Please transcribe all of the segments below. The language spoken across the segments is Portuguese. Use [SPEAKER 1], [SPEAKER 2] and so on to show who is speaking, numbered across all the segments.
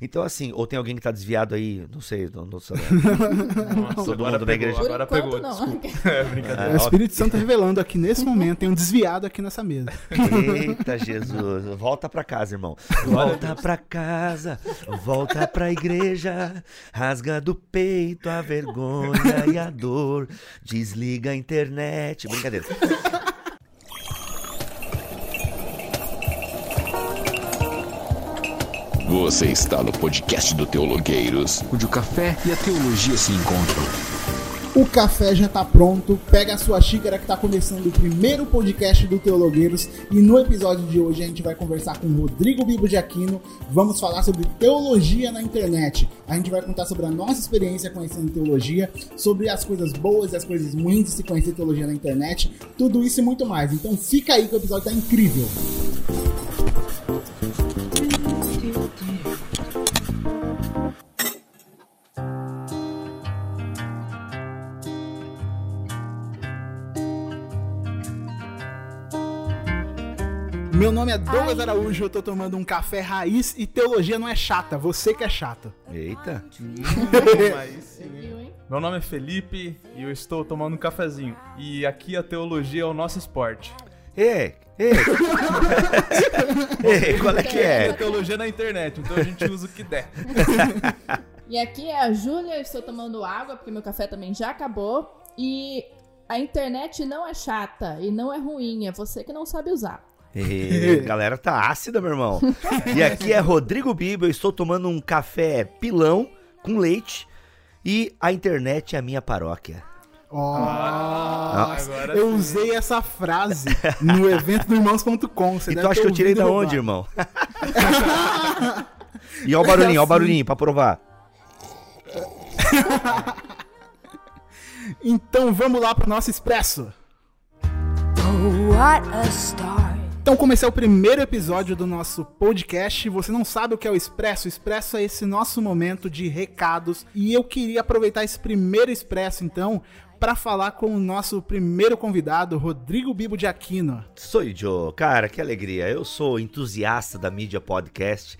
[SPEAKER 1] Então, assim, ou tem alguém que tá desviado aí, não sei, não, não sei.
[SPEAKER 2] Nossa,
[SPEAKER 1] Todo
[SPEAKER 2] agora
[SPEAKER 1] mundo da igreja.
[SPEAKER 2] Agora pegou,
[SPEAKER 3] não.
[SPEAKER 2] desculpa. É brincadeira.
[SPEAKER 4] É o Espírito Santo revelando aqui nesse momento, tem um desviado aqui nessa mesa.
[SPEAKER 1] Eita, Jesus. Volta pra casa, irmão. Volta pra casa, volta pra igreja. Rasga do peito a vergonha e a dor. Desliga a internet. Brincadeira.
[SPEAKER 5] Você está no podcast do Teologueiros, onde o café e a teologia se encontram.
[SPEAKER 4] O café já tá pronto, pega a sua xícara que tá começando o primeiro podcast do Teologueiros e no episódio de hoje a gente vai conversar com o Rodrigo Bibo de Aquino, vamos falar sobre teologia na internet. A gente vai contar sobre a nossa experiência conhecendo teologia, sobre as coisas boas e as coisas ruins de se conhecer teologia na internet, tudo isso e muito mais. Então fica aí que o episódio tá incrível. Meu nome é Douglas Araújo, eu tô tomando um café raiz e teologia não é chata, você que é chato.
[SPEAKER 1] Eita.
[SPEAKER 2] Meu nome é Felipe e eu estou tomando um cafezinho. E aqui a teologia é o nosso esporte.
[SPEAKER 1] Ei, ei. ei, qual é que
[SPEAKER 2] É
[SPEAKER 1] é?
[SPEAKER 2] teologia na internet, então a gente usa o que der.
[SPEAKER 3] E aqui é a Júlia, eu estou tomando água, porque meu café também já acabou. E a internet não é chata e não é ruim, é você que não sabe usar.
[SPEAKER 1] Ei, galera tá ácida, meu irmão. E aqui é Rodrigo Bibo, eu estou tomando um café pilão com leite e a internet é a minha paróquia.
[SPEAKER 4] Ó,
[SPEAKER 2] Ah, agora
[SPEAKER 4] eu
[SPEAKER 2] sim.
[SPEAKER 4] usei essa frase no evento do irmãos.com.
[SPEAKER 1] E acha
[SPEAKER 4] ter
[SPEAKER 1] que eu tirei da
[SPEAKER 4] e
[SPEAKER 1] onde, irmão? e ó o barulhinho, ó o barulhinho pra provar.
[SPEAKER 4] Então vamos lá pro nosso expresso.
[SPEAKER 6] What a start.
[SPEAKER 4] Então comecei o primeiro episódio do nosso podcast. Você não sabe o que é o Expresso? O Expresso é esse nosso momento de recados e eu queria aproveitar esse primeiro Expresso então para falar com o nosso primeiro convidado, Rodrigo Bibo de Aquino.
[SPEAKER 1] Sou Joe, cara, que alegria. Eu sou entusiasta da mídia podcast.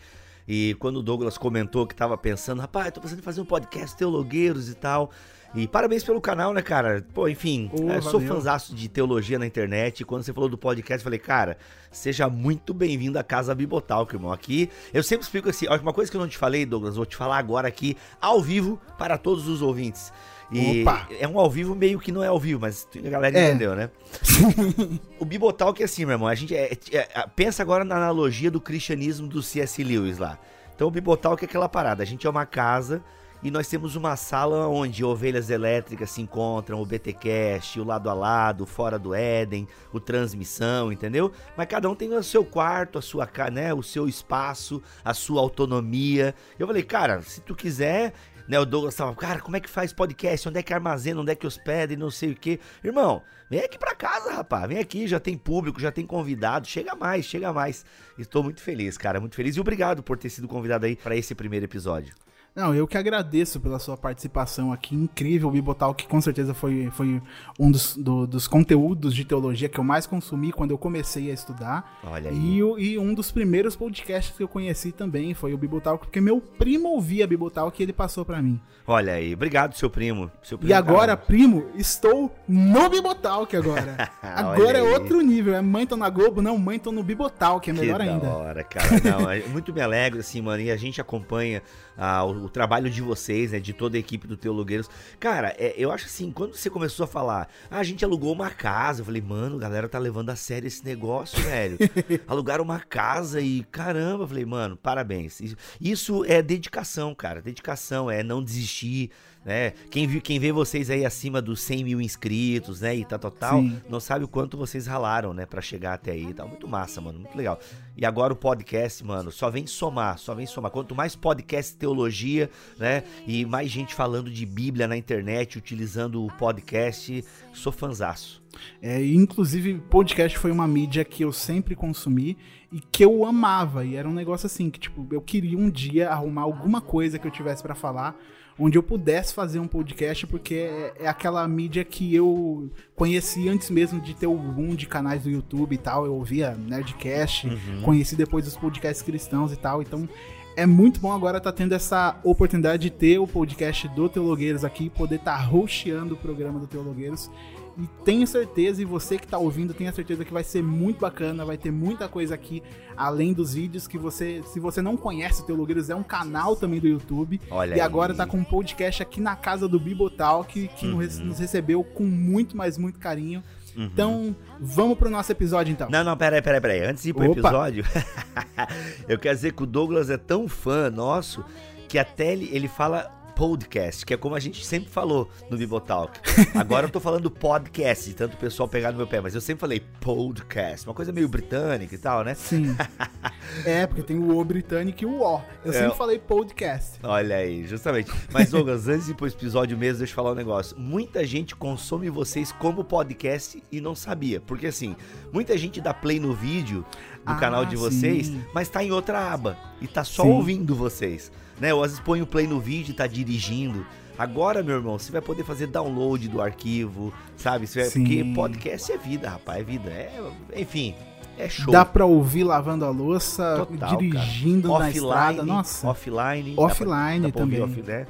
[SPEAKER 1] E quando o Douglas comentou que tava pensando, rapaz, tô pensando em fazer um podcast teologueiros e tal. E parabéns pelo canal, né, cara? Pô, enfim,
[SPEAKER 4] Ô,
[SPEAKER 1] eu sou
[SPEAKER 4] valeu.
[SPEAKER 1] fãzaço de teologia na internet. E quando você falou do podcast, eu falei, cara, seja muito bem-vindo à Casa Bibotalk, irmão. Aqui, eu sempre explico assim, ó, uma coisa que eu não te falei, Douglas, vou te falar agora aqui, ao vivo, para todos os ouvintes. E
[SPEAKER 4] Opa!
[SPEAKER 1] é um ao vivo meio que não é ao vivo, mas a galera
[SPEAKER 4] É.
[SPEAKER 1] entendeu, né? O Bibotalk é assim, meu irmão. A gente é- é- é- pensa agora na analogia do cristianismo do C.S. Lewis lá. Então o Bibotalk é aquela parada. A gente é uma casa e nós temos uma sala onde ovelhas elétricas se encontram, o BTcast, o lado a lado, fora do Éden, o transmissão, entendeu? Mas cada um tem o seu quarto, a sua, né, o seu espaço, a sua autonomia. Eu falei, cara, se tu quiser, né, o Douglas tava, cara, como é que faz podcast? Onde é que armazena? Onde é que hospeda? E não sei o que. Irmão, vem aqui pra casa, rapaz. Vem aqui, já tem público, já tem convidado. Chega mais, chega mais. Estou muito feliz, cara, muito feliz. E obrigado por ter sido convidado aí pra esse primeiro episódio.
[SPEAKER 4] Não, eu que agradeço pela sua participação aqui, incrível, o Bibotalk com certeza foi, foi um dos, do- dos conteúdos de teologia que eu mais consumi quando eu comecei a estudar.
[SPEAKER 1] Olha aí.
[SPEAKER 4] E, e um dos primeiros podcasts que eu conheci também foi o Bibotalk, porque meu primo ouvia Bibotalk e ele passou pra mim.
[SPEAKER 1] Olha aí, obrigado, seu primo. Seu
[SPEAKER 4] E
[SPEAKER 1] primo
[SPEAKER 4] agora,
[SPEAKER 1] caramba.
[SPEAKER 4] primo, estou no Bibotalk agora. agora é outro nível, é mãe tô na Globo, não, mãe tô no Bibotalk, é melhor
[SPEAKER 1] que
[SPEAKER 4] ainda.
[SPEAKER 1] Da hora, cara. Não, é muito me alegro, assim, mano. E a gente acompanha ah, o, o trabalho de vocês, né? De toda a equipe do Teologueiros. Cara, é, eu acho assim, quando você começou a falar, ah, a gente alugou uma casa, eu falei, mano, a galera tá levando a sério esse negócio, velho. Alugaram uma casa e caramba, eu falei, mano, parabéns. Isso, isso é dedicação, cara. Dedicação, é não desistir. Né? Quem, viu, quem vê vocês aí acima dos 100 mil inscritos, né? E tal, tal, tal,
[SPEAKER 4] Sim.
[SPEAKER 1] não sabe o quanto vocês ralaram, né? Pra chegar até aí. Tá muito massa, mano. Muito legal. E agora o podcast, mano, só vem somar, só vem somar. Quanto mais podcast teologia, né? E mais gente falando de Bíblia na internet, utilizando o podcast, sou fanzaço.
[SPEAKER 4] É, inclusive, podcast foi uma mídia que eu sempre consumi e que eu amava. E era um negócio assim, que tipo, eu queria um dia arrumar alguma coisa que eu tivesse pra falar, onde eu pudesse fazer um podcast, porque é, é aquela mídia que eu conheci antes mesmo de ter o boom de canais do YouTube e tal. Eu ouvia Nerdcast, conheci depois os podcasts cristãos e tal. Então, é muito bom agora estar tendo essa oportunidade de ter o podcast do Teologueiros aqui, poder estar hosteando o programa do Teologueiros. E tenho certeza, e você que está ouvindo, tenha certeza que vai ser muito bacana, vai ter muita coisa aqui, além dos vídeos, que você, se você não conhece o Teologueiros, é um canal também do YouTube.
[SPEAKER 1] Olha
[SPEAKER 4] e agora
[SPEAKER 1] aí.
[SPEAKER 4] tá com um podcast aqui na casa do Bibotal, que,
[SPEAKER 1] Uhum.
[SPEAKER 4] nos- nos recebeu com muito, mas muito carinho.
[SPEAKER 1] Uhum.
[SPEAKER 4] Então, vamos pro nosso episódio então.
[SPEAKER 1] Não, não, peraí, peraí, peraí. Antes de ir pro
[SPEAKER 4] Opa.
[SPEAKER 1] episódio, eu quero dizer que o Douglas é tão fã nosso que até ele, ele fala podcast, que é como a gente sempre falou no Bibotalk. Agora eu tô falando podcast, tanto o pessoal pegar no meu pé, mas eu sempre falei podcast, uma coisa meio britânica e tal, né?
[SPEAKER 4] Sim. é, porque tem o O britânico e o O. Eu
[SPEAKER 1] É.
[SPEAKER 4] sempre falei podcast.
[SPEAKER 1] Olha aí, justamente. Mas, Douglas, antes de ir pro episódio mesmo, deixa eu falar um negócio. Muita gente consome vocês como podcast e não sabia. Porque, assim, muita gente dá play no vídeo do
[SPEAKER 4] Ah,
[SPEAKER 1] canal de vocês,
[SPEAKER 4] sim.
[SPEAKER 1] mas tá em outra aba. E tá só
[SPEAKER 4] Sim.
[SPEAKER 1] ouvindo vocês. Né? Ou às vezes põe o play no vídeo e tá dirigindo. Agora, meu irmão, você vai poder fazer download do arquivo, sabe? Vai-. Porque podcast é vida, rapaz, é vida. É, enfim, é show.
[SPEAKER 4] Dá pra ouvir lavando a louça,
[SPEAKER 1] Total,
[SPEAKER 4] dirigindo na estrada. Nossa.
[SPEAKER 1] offline. dá pra-
[SPEAKER 4] Offline
[SPEAKER 1] dá pra
[SPEAKER 4] também.
[SPEAKER 1] off- né?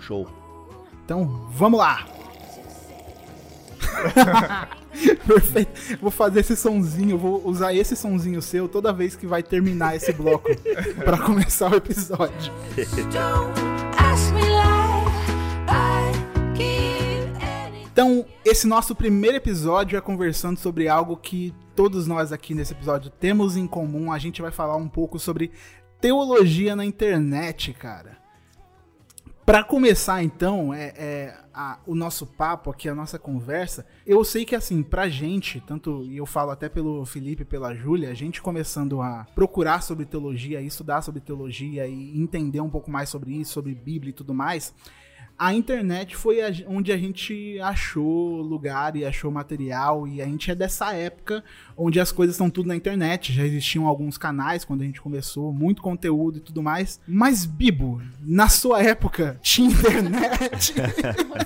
[SPEAKER 1] Show.
[SPEAKER 4] Então, vamos lá. Perfeito. Vou fazer esse sonzinho, vou usar esse sonzinho seu toda vez que vai terminar esse bloco pra começar o episódio. Então, esse nosso primeiro episódio é conversando sobre algo que todos nós aqui nesse episódio temos em comum. A gente vai falar um pouco sobre teologia na internet, cara. Pra começar, então, é, é, a- o nosso papo aqui, a nossa conversa, eu sei que, assim, pra gente, tanto, e eu falo até pelo Felipe pela Júlia, a gente começando a procurar sobre teologia, estudar sobre teologia e entender um pouco mais sobre isso, sobre Bíblia e tudo mais, a internet foi a- onde a gente achou lugar e achou material, e a gente é dessa época onde as coisas estão tudo na internet. Já existiam alguns canais quando a gente começou, muito conteúdo e tudo mais. Mas, Bibo, na sua época, tinha internet?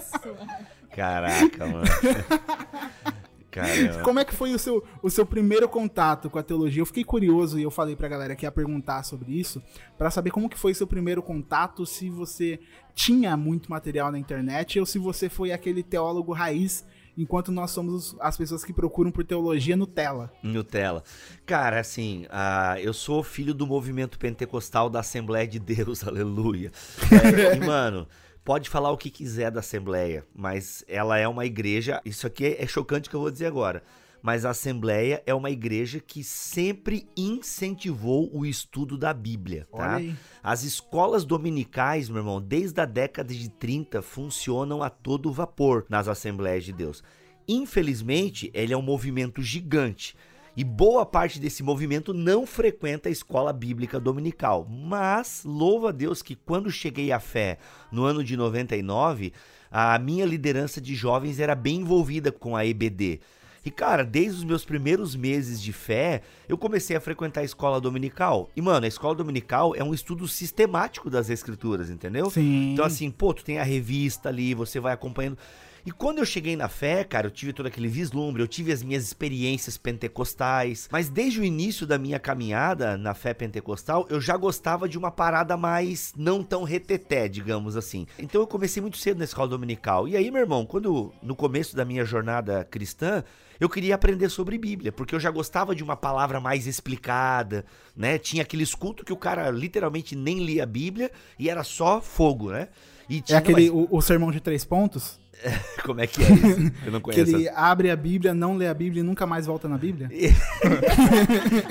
[SPEAKER 1] Caraca, mano. Caramba.
[SPEAKER 4] Como é que foi o seu, o seu primeiro contato com a teologia? Eu fiquei curioso e eu falei pra galera que ia perguntar sobre isso, pra saber como que foi seu primeiro contato, se você tinha muito material na internet ou se você foi aquele teólogo raiz, enquanto nós somos as pessoas que procuram por teologia Nutella.
[SPEAKER 1] Nutella. Cara, assim, ah, eu sou filho do movimento pentecostal da Assembleia de Deus, aleluia. É, e, mano, pode falar o que quiser da Assembleia, mas ela é uma igreja. Isso aqui é chocante que eu vou dizer agora. Mas a Assembleia é uma igreja que sempre incentivou o estudo da Bíblia, tá? As escolas dominicais, meu irmão, desde a década de 30 funcionam a todo vapor nas Assembleias de Deus. Infelizmente, ele é um movimento gigante. E boa parte desse movimento não frequenta a escola bíblica dominical. Mas, louva a Deus que quando cheguei à fé no ano de 99, a minha liderança de jovens era bem envolvida com a EBD. E cara, desde os meus primeiros meses de fé, eu comecei a frequentar a escola dominical. E mano, a escola dominical é um estudo sistemático das escrituras, entendeu?
[SPEAKER 4] Sim.
[SPEAKER 1] Então assim, pô, tu tem a revista ali, você vai acompanhando. E quando eu cheguei na fé, cara, eu tive todo aquele vislumbre, eu tive as minhas experiências pentecostais, mas desde o início da minha caminhada na fé pentecostal, eu já gostava de uma parada mais não tão reteté, digamos assim. Então eu comecei muito cedo na escola dominical. E aí, meu irmão, quando no começo da minha jornada cristã, eu queria aprender sobre Bíblia, porque eu já gostava de uma palavra mais explicada, né? Tinha aqueles cultos que o cara literalmente nem lia a Bíblia e era só fogo, né? E
[SPEAKER 4] É
[SPEAKER 1] tinha
[SPEAKER 4] aquele,
[SPEAKER 1] mais-
[SPEAKER 4] o, o sermão de três pontos?
[SPEAKER 1] Como é que é isso? Eu não
[SPEAKER 4] Que
[SPEAKER 1] conheço.
[SPEAKER 4] ele abre a Bíblia, não lê a Bíblia e nunca mais volta na Bíblia?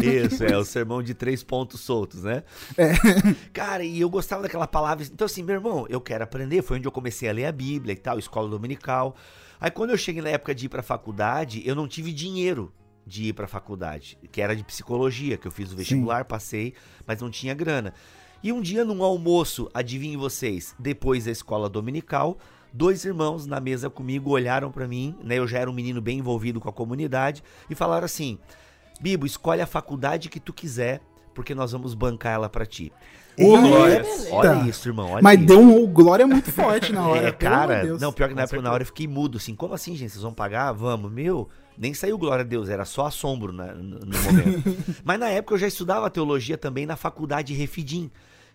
[SPEAKER 1] Isso, é o sermão de três pontos soltos, né?
[SPEAKER 4] É.
[SPEAKER 1] Cara, e eu gostava daquela palavra. Então, assim, meu irmão, eu quero aprender. Foi onde eu comecei a ler a Bíblia e tal, escola dominical. Aí, quando eu cheguei na época de ir pra faculdade, eu não tive dinheiro de ir pra faculdade, que era de psicologia, que eu fiz o vestibular, passei, mas não tinha grana. E um dia, num almoço, adivinhem vocês, depois da escola dominical, dois irmãos na mesa comigo olharam pra mim, né? Eu já era um menino bem envolvido com a comunidade, e falaram assim: Bibo, escolhe a faculdade que tu quiser, porque nós vamos bancar ela pra ti.
[SPEAKER 2] Ô, glória.
[SPEAKER 1] Olha isso, irmão. Olha
[SPEAKER 4] Mas
[SPEAKER 1] isso.
[SPEAKER 4] deu um glória muito forte na hora.
[SPEAKER 1] É,
[SPEAKER 4] amor de
[SPEAKER 1] cara,
[SPEAKER 4] Deus.
[SPEAKER 1] não, pior que na época, na hora eu fiquei mudo, assim, como assim, gente, vocês vão pagar? Vamos, meu, nem saiu glória a Deus, era só assombro na- no momento. Mas na época eu já estudava teologia também na faculdade Refidim,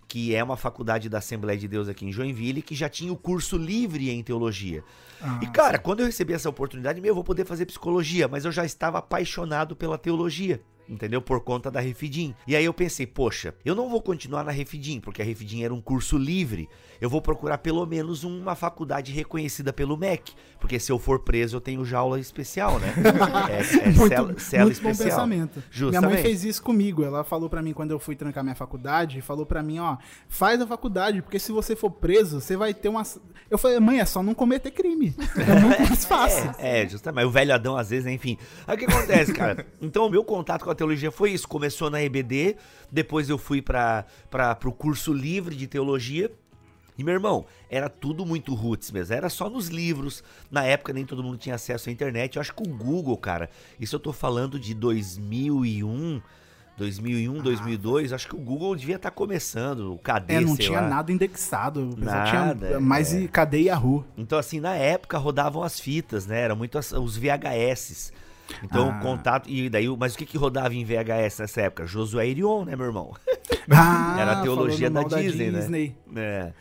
[SPEAKER 1] que é uma faculdade da Assembleia de Deus aqui em Joinville, que já tinha o curso livre em teologia.
[SPEAKER 4] Ah,
[SPEAKER 1] E cara, quando eu recebi essa oportunidade, meu, eu vou poder fazer psicologia, mas eu já estava apaixonado pela teologia. Entendeu? Por conta da Refidim. E aí eu pensei, poxa, eu não vou continuar na Refidim, porque a Refidim era um curso livre. Eu vou procurar pelo menos uma faculdade reconhecida pelo MEC. Porque se eu for preso, eu tenho jaula especial, né? É, é
[SPEAKER 4] muito,
[SPEAKER 1] cela, cela
[SPEAKER 4] muito bom
[SPEAKER 1] especial.
[SPEAKER 4] pensamento. Minha
[SPEAKER 1] Justamente.
[SPEAKER 4] mãe fez isso comigo. Ela falou pra mim quando eu fui trancar minha faculdade, falou pra mim, ó, faz a faculdade, porque se você for preso, você vai ter uma Eu falei, mãe, é só não cometer crime. É muito mais fácil.
[SPEAKER 1] É, é, justamente. O velho Adão, às vezes, né, enfim. Aí o que acontece, cara? Então, o meu contato com a teologia foi isso. Começou na EBD, depois eu fui para o curso livre de teologia. E, meu irmão, era tudo muito roots mesmo. Era só nos livros. Na época, nem todo mundo tinha acesso à internet. Eu acho que o Google, cara, isso eu tô falando de 2001. 2001, 2002, acho que o Google devia estar começando, o KD,
[SPEAKER 4] É, não tinha
[SPEAKER 1] lá.
[SPEAKER 4] nada indexado.
[SPEAKER 1] Nada,
[SPEAKER 4] tinha mais
[SPEAKER 1] é.
[SPEAKER 4] e cadê Yahoo.
[SPEAKER 1] Então, assim, na época rodavam as fitas, né? Eram muito as- os VHS. Então,
[SPEAKER 4] Ah.
[SPEAKER 1] contato. E daí, mas o que, que rodava em VHS nessa época? Josué Irion, né, meu irmão?
[SPEAKER 4] Ah,
[SPEAKER 1] Era a teologia da Disney, né?
[SPEAKER 4] Disney.
[SPEAKER 1] É.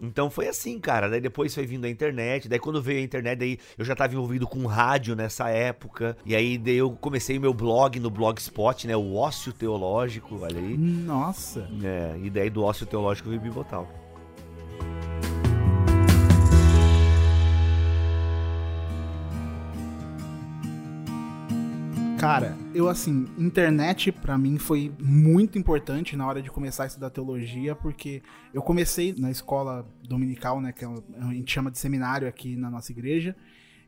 [SPEAKER 1] Então foi assim, cara. Daí depois foi vindo a internet. Daí quando veio a internet, daí eu já tava envolvido com rádio nessa época. E aí daí eu comecei o meu blog no Blogspot, né? O Ócio Teológico, olha aí.
[SPEAKER 4] Nossa.
[SPEAKER 1] É, e daí do Ócio Teológico veio Bibotal.
[SPEAKER 4] Cara, eu assim, internet pra mim foi muito importante na hora de começar a estudar teologia, porque eu comecei na escola dominical, né, que é a gente chama de seminário aqui na nossa igreja,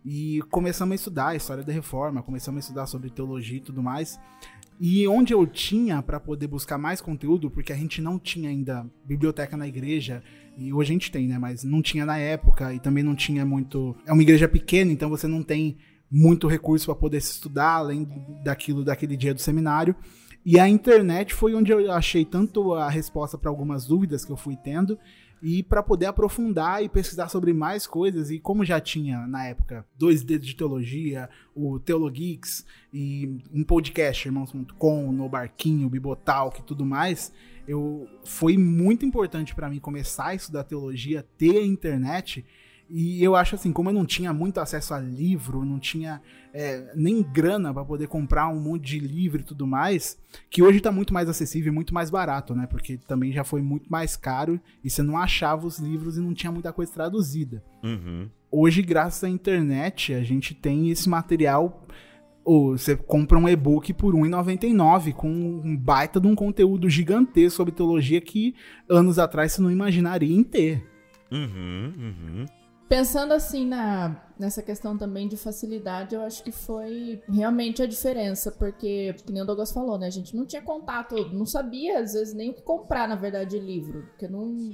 [SPEAKER 4] e começamos a estudar a história da reforma, começamos a estudar sobre teologia e tudo mais. E onde eu tinha pra poder buscar mais conteúdo, porque a gente não tinha ainda biblioteca na igreja, e hoje a gente tem, né, mas não tinha na época e também não tinha muito, é uma igreja pequena, então você não tem muito recurso para poder se estudar, além daquilo daquele dia do seminário. E a internet foi onde eu achei tanto a resposta para algumas dúvidas que eu fui tendo e para poder aprofundar e pesquisar sobre mais coisas. E como já tinha na época dois dedos de teologia, o Teologeeks e um podcast, irmãos.com, no Barquinho, Bibotalk e tudo mais, eu foi muito importante para mim começar a estudar teologia, ter a internet. E eu acho assim, como eu não tinha muito acesso a livro, não tinha é, nem grana para poder comprar um monte de livro e tudo mais, que hoje tá muito mais acessível e muito mais barato, né? Porque também já foi muito mais caro e você não achava os livros e não tinha muita coisa traduzida.
[SPEAKER 1] Uhum.
[SPEAKER 4] Hoje, graças à internet, a gente tem esse material. Ou você compra um e-book por R$1,99 com um baita de um conteúdo gigantesco sobre teologia que anos atrás você não imaginaria em ter.
[SPEAKER 1] Uhum, uhum.
[SPEAKER 3] Pensando assim na, nessa questão também de facilidade, eu acho que foi realmente a diferença, porque, que nem o Douglas falou, né? A gente não tinha contato, não sabia às vezes nem o que comprar, na verdade, de livro, porque não,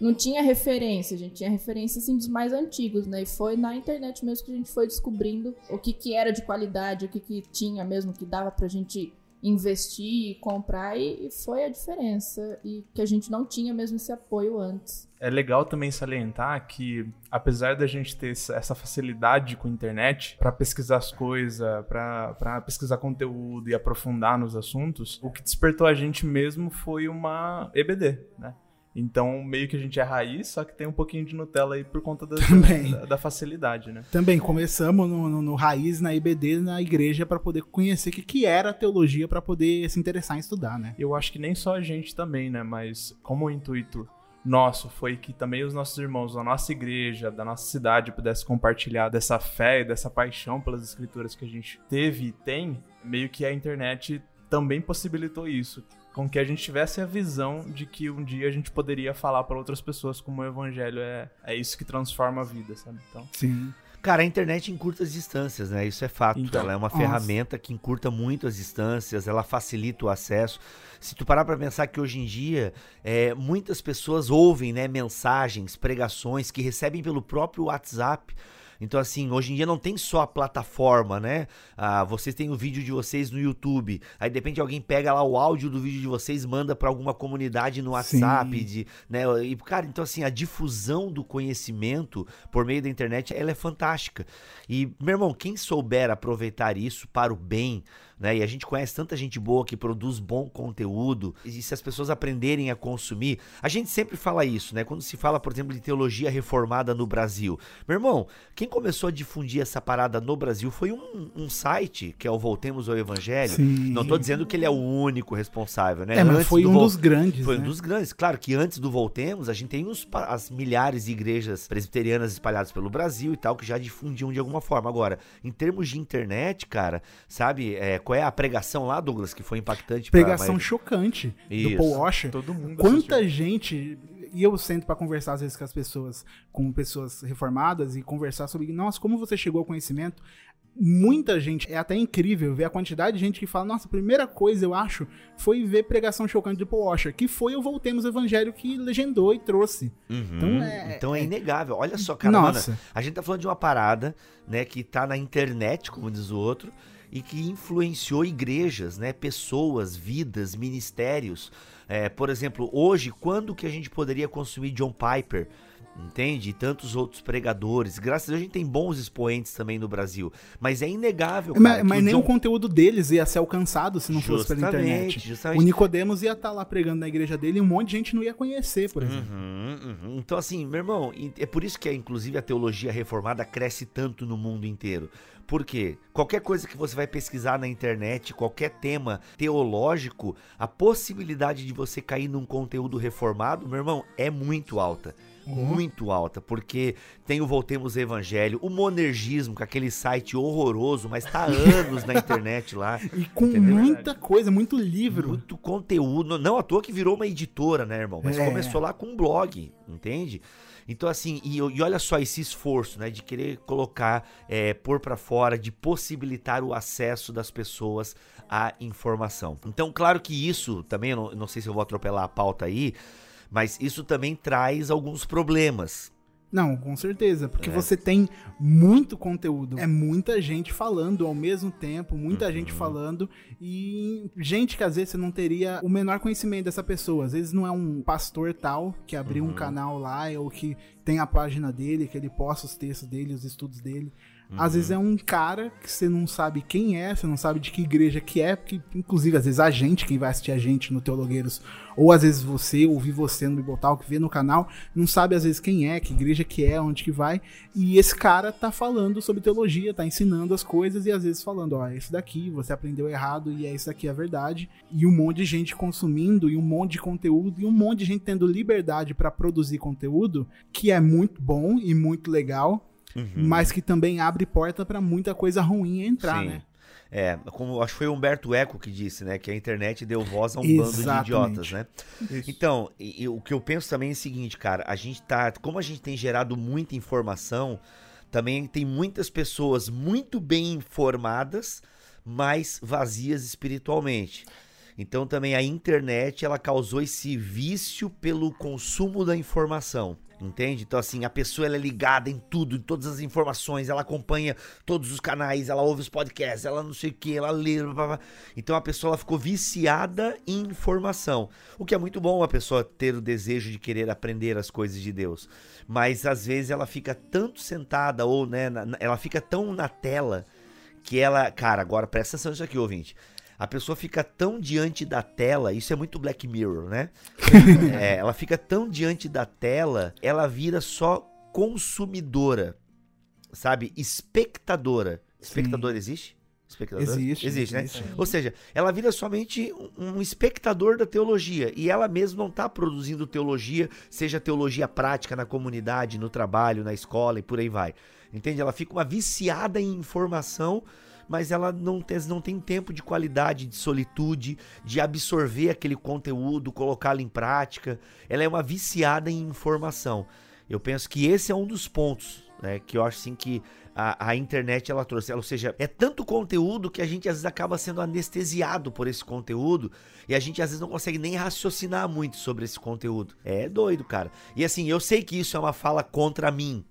[SPEAKER 3] não tinha referência, a gente tinha referência assim dos mais antigos, né? E foi na internet mesmo que a gente foi descobrindo o que, que era de qualidade, o que, que tinha mesmo que dava pra gente investir, comprar, e, e foi a diferença. E que a gente não tinha mesmo esse apoio antes.
[SPEAKER 2] É legal também salientar que, apesar da gente ter essa- essa facilidade com a internet para pesquisar as coisas, para pesquisar conteúdo e aprofundar nos assuntos, o que despertou a gente mesmo foi uma EBD, né? Então, meio que a gente é raiz, só que tem um pouquinho de Nutella aí por conta da, da, da facilidade, né?
[SPEAKER 4] Também começamos no, no- no Raiz, na IBD, na igreja, para poder conhecer o que, que era a teologia, para poder se interessar em estudar, né?
[SPEAKER 2] Eu acho que nem só a gente também, né? Mas como o intuito nosso foi que também os nossos irmãos da nossa igreja, da nossa cidade, pudessem compartilhar dessa fé e dessa paixão pelas escrituras que a gente teve e tem, meio que a internet também possibilitou isso. Com que a gente tivesse a visão de que um dia a gente poderia falar para outras pessoas como o evangelho é, é isso que transforma a vida, sabe? Então,
[SPEAKER 4] Sim.
[SPEAKER 1] Cara, a internet encurta as distâncias, né? Isso é fato.
[SPEAKER 2] Então,
[SPEAKER 1] ela é uma
[SPEAKER 4] nossa.
[SPEAKER 1] ferramenta que encurta muito as distâncias, ela facilita o acesso. Se tu parar pra pensar que hoje em dia é, muitas pessoas ouvem né, mensagens, pregações que recebem pelo próprio WhatsApp. Então, assim, hoje em dia não tem só a plataforma, né? Ah, vocês têm o vídeo de vocês no YouTube. Aí, de repente, alguém pega lá o áudio do vídeo de vocês, manda pra alguma comunidade no WhatsApp.
[SPEAKER 4] Sim.
[SPEAKER 1] De, né? E, cara, então, assim, a difusão do conhecimento por meio da internet, ela é fantástica. E, meu irmão, quem souber aproveitar isso para o bem, né? E a gente conhece tanta gente boa que produz bom conteúdo. E se as pessoas aprenderem a consumir, a gente sempre fala isso, né? Quando se fala, por exemplo, de teologia reformada no Brasil. Meu irmão, quem começou a difundir essa parada no Brasil foi um, um site, que é o Voltemos ao Evangelho.
[SPEAKER 4] Sim.
[SPEAKER 1] Não tô dizendo que ele é o único responsável, né?
[SPEAKER 4] É, mas
[SPEAKER 1] Antes
[SPEAKER 4] foi
[SPEAKER 1] do
[SPEAKER 4] um
[SPEAKER 1] Vol-
[SPEAKER 4] dos grandes,
[SPEAKER 1] Foi um
[SPEAKER 4] né?
[SPEAKER 1] dos grandes. Claro que antes do Voltemos, a gente tem pa- as milhares de igrejas presbiterianas espalhadas pelo Brasil e tal, que já difundiam de alguma forma. Agora, em termos de internet, cara, sabe, é, qual é a pregação lá, Douglas, que foi impactante pra
[SPEAKER 4] Pregação
[SPEAKER 1] maioria?
[SPEAKER 4] chocante
[SPEAKER 1] Isso.
[SPEAKER 4] do Paul Washer.
[SPEAKER 2] Todo mundo
[SPEAKER 4] Quanta
[SPEAKER 2] assistiu.
[SPEAKER 4] gente. E eu sento pra conversar às vezes com as pessoas, com pessoas reformadas e conversar sobre, nossa, como você chegou ao conhecimento. Muita gente, é até incrível ver a quantidade de gente que fala, nossa, a primeira coisa eu acho foi ver pregação chocante de Paul Washer, que foi o Voltemos ao Evangelho que legendou e trouxe.
[SPEAKER 1] Uhum.
[SPEAKER 4] Então é-
[SPEAKER 1] Então é
[SPEAKER 4] é-
[SPEAKER 1] inegável. Olha só, cara,
[SPEAKER 4] Nossa.
[SPEAKER 1] mano, a gente tá falando de uma parada, né, que tá na internet, como diz o outro, e que influenciou igrejas, né, pessoas, vidas, ministérios. É, por exemplo, hoje, quando que a gente poderia consumir John Piper? Entende? E tantos outros pregadores. Graças a Deus a gente tem bons expoentes também no Brasil. Mas é inegável, cara,
[SPEAKER 4] mas mas nem
[SPEAKER 1] John-
[SPEAKER 4] o conteúdo deles ia ser alcançado se não fosse pela
[SPEAKER 1] Justamente,
[SPEAKER 4] internet.
[SPEAKER 1] justamente.
[SPEAKER 4] O Nicodemos ia estar lá pregando na igreja dele e um monte de gente não ia conhecer, por exemplo.
[SPEAKER 1] Uhum, uhum. Então, assim, meu irmão, é por isso que, inclusive, a teologia reformada cresce tanto no mundo inteiro. Por quê? Qualquer coisa que você vai pesquisar na internet, qualquer tema teológico, a possibilidade de você cair num conteúdo reformado, meu irmão, é muito alta. Muito alta, porque tem o Voltemos ao Evangelho, o Monergismo, com aquele site horroroso, mas tá há anos na internet lá.
[SPEAKER 4] E com
[SPEAKER 1] Entendeu?
[SPEAKER 4] muita coisa, muito livro.
[SPEAKER 1] Muito conteúdo. Não à toa que virou uma editora, né, irmão? Mas
[SPEAKER 4] É.
[SPEAKER 1] começou lá com um blog, entende? Então, assim, e, e olha só esse esforço, né, de querer colocar, é, pôr pra fora, de possibilitar o acesso das pessoas à informação. Então, claro que isso também, não, não sei se eu vou atropelar a pauta aí, mas isso também traz alguns problemas.
[SPEAKER 4] Não, com certeza, porque
[SPEAKER 1] É.
[SPEAKER 4] você tem muito conteúdo. É muita gente falando ao mesmo tempo, muita gente
[SPEAKER 1] Uhum.
[SPEAKER 4] falando e gente que às vezes você não teria o menor conhecimento dessa pessoa. Às vezes não é um pastor tal que abriu
[SPEAKER 1] Uhum.
[SPEAKER 4] um canal lá ou que tem a página dele, que ele posta os textos dele, os estudos dele. Às vezes
[SPEAKER 1] Uhum.
[SPEAKER 4] é um cara que você não sabe quem é, você não sabe de que igreja que é, porque, inclusive, às vezes a gente, quem vai assistir a gente no Teologueiros, ou às vezes você, ouvir você no Bibotal, que vê no canal, não sabe às vezes quem é, que igreja que é, onde que vai, e esse cara tá falando sobre teologia, tá ensinando as coisas, e às vezes falando, ó, esse daqui, você aprendeu errado, e é isso daqui a verdade, e um monte de gente consumindo, e um monte de conteúdo, e um monte de gente tendo liberdade pra produzir conteúdo, que é muito bom e muito legal,
[SPEAKER 1] Uhum.
[SPEAKER 4] mas que também abre porta pra muita coisa ruim entrar,
[SPEAKER 1] Sim.
[SPEAKER 4] né?
[SPEAKER 1] É, como acho que foi Humberto Eco que disse, né, que a internet deu voz a um bando de
[SPEAKER 4] Exatamente.
[SPEAKER 1] idiotas, né?
[SPEAKER 2] Isso.
[SPEAKER 1] Então, e- e o que eu penso também é o seguinte, cara, a gente tá, como a gente tem gerado muita informação, também tem muitas pessoas muito bem informadas, mas vazias espiritualmente. Então também a internet ela causou esse vício pelo consumo da informação. Entende? Então, assim, a pessoa ela é ligada em tudo, em todas as informações, ela acompanha todos os canais, ela ouve os podcasts, ela não sei o que, ela lê. blá, blá, blá. Então a pessoa ela ficou viciada em informação. O que é muito bom a pessoa ter o desejo de querer aprender as coisas de Deus. Mas às vezes ela fica tanto sentada, ou né, na- ela fica tão na tela que ela. Cara, agora presta atenção nisso aqui, ouvinte. A pessoa fica tão diante da tela, isso é muito Black Mirror, né? É, ela fica tão diante da tela, ela vira só consumidora, sabe? Espectadora. Espectador existe? Espectador?
[SPEAKER 4] Existe,
[SPEAKER 1] Existe, né?
[SPEAKER 4] existe.
[SPEAKER 1] Ou seja, ela vira somente um um espectador da teologia e ela mesma não está produzindo teologia, seja teologia prática na comunidade, no trabalho, na escola e por aí vai. Entende? Ela fica uma viciada em informação, mas ela não tem, não tem tempo de qualidade, de solitude, de absorver aquele conteúdo, colocá-lo em prática. Ela é uma viciada em informação. Eu penso que esse é um dos pontos, né, que eu acho assim que a, a internet ela trouxe. Ou seja, é tanto conteúdo que a gente às vezes acaba sendo anestesiado por esse conteúdo e a gente às vezes não consegue nem raciocinar muito sobre esse conteúdo. É doido, cara. E assim, eu sei que isso é uma fala contra mim,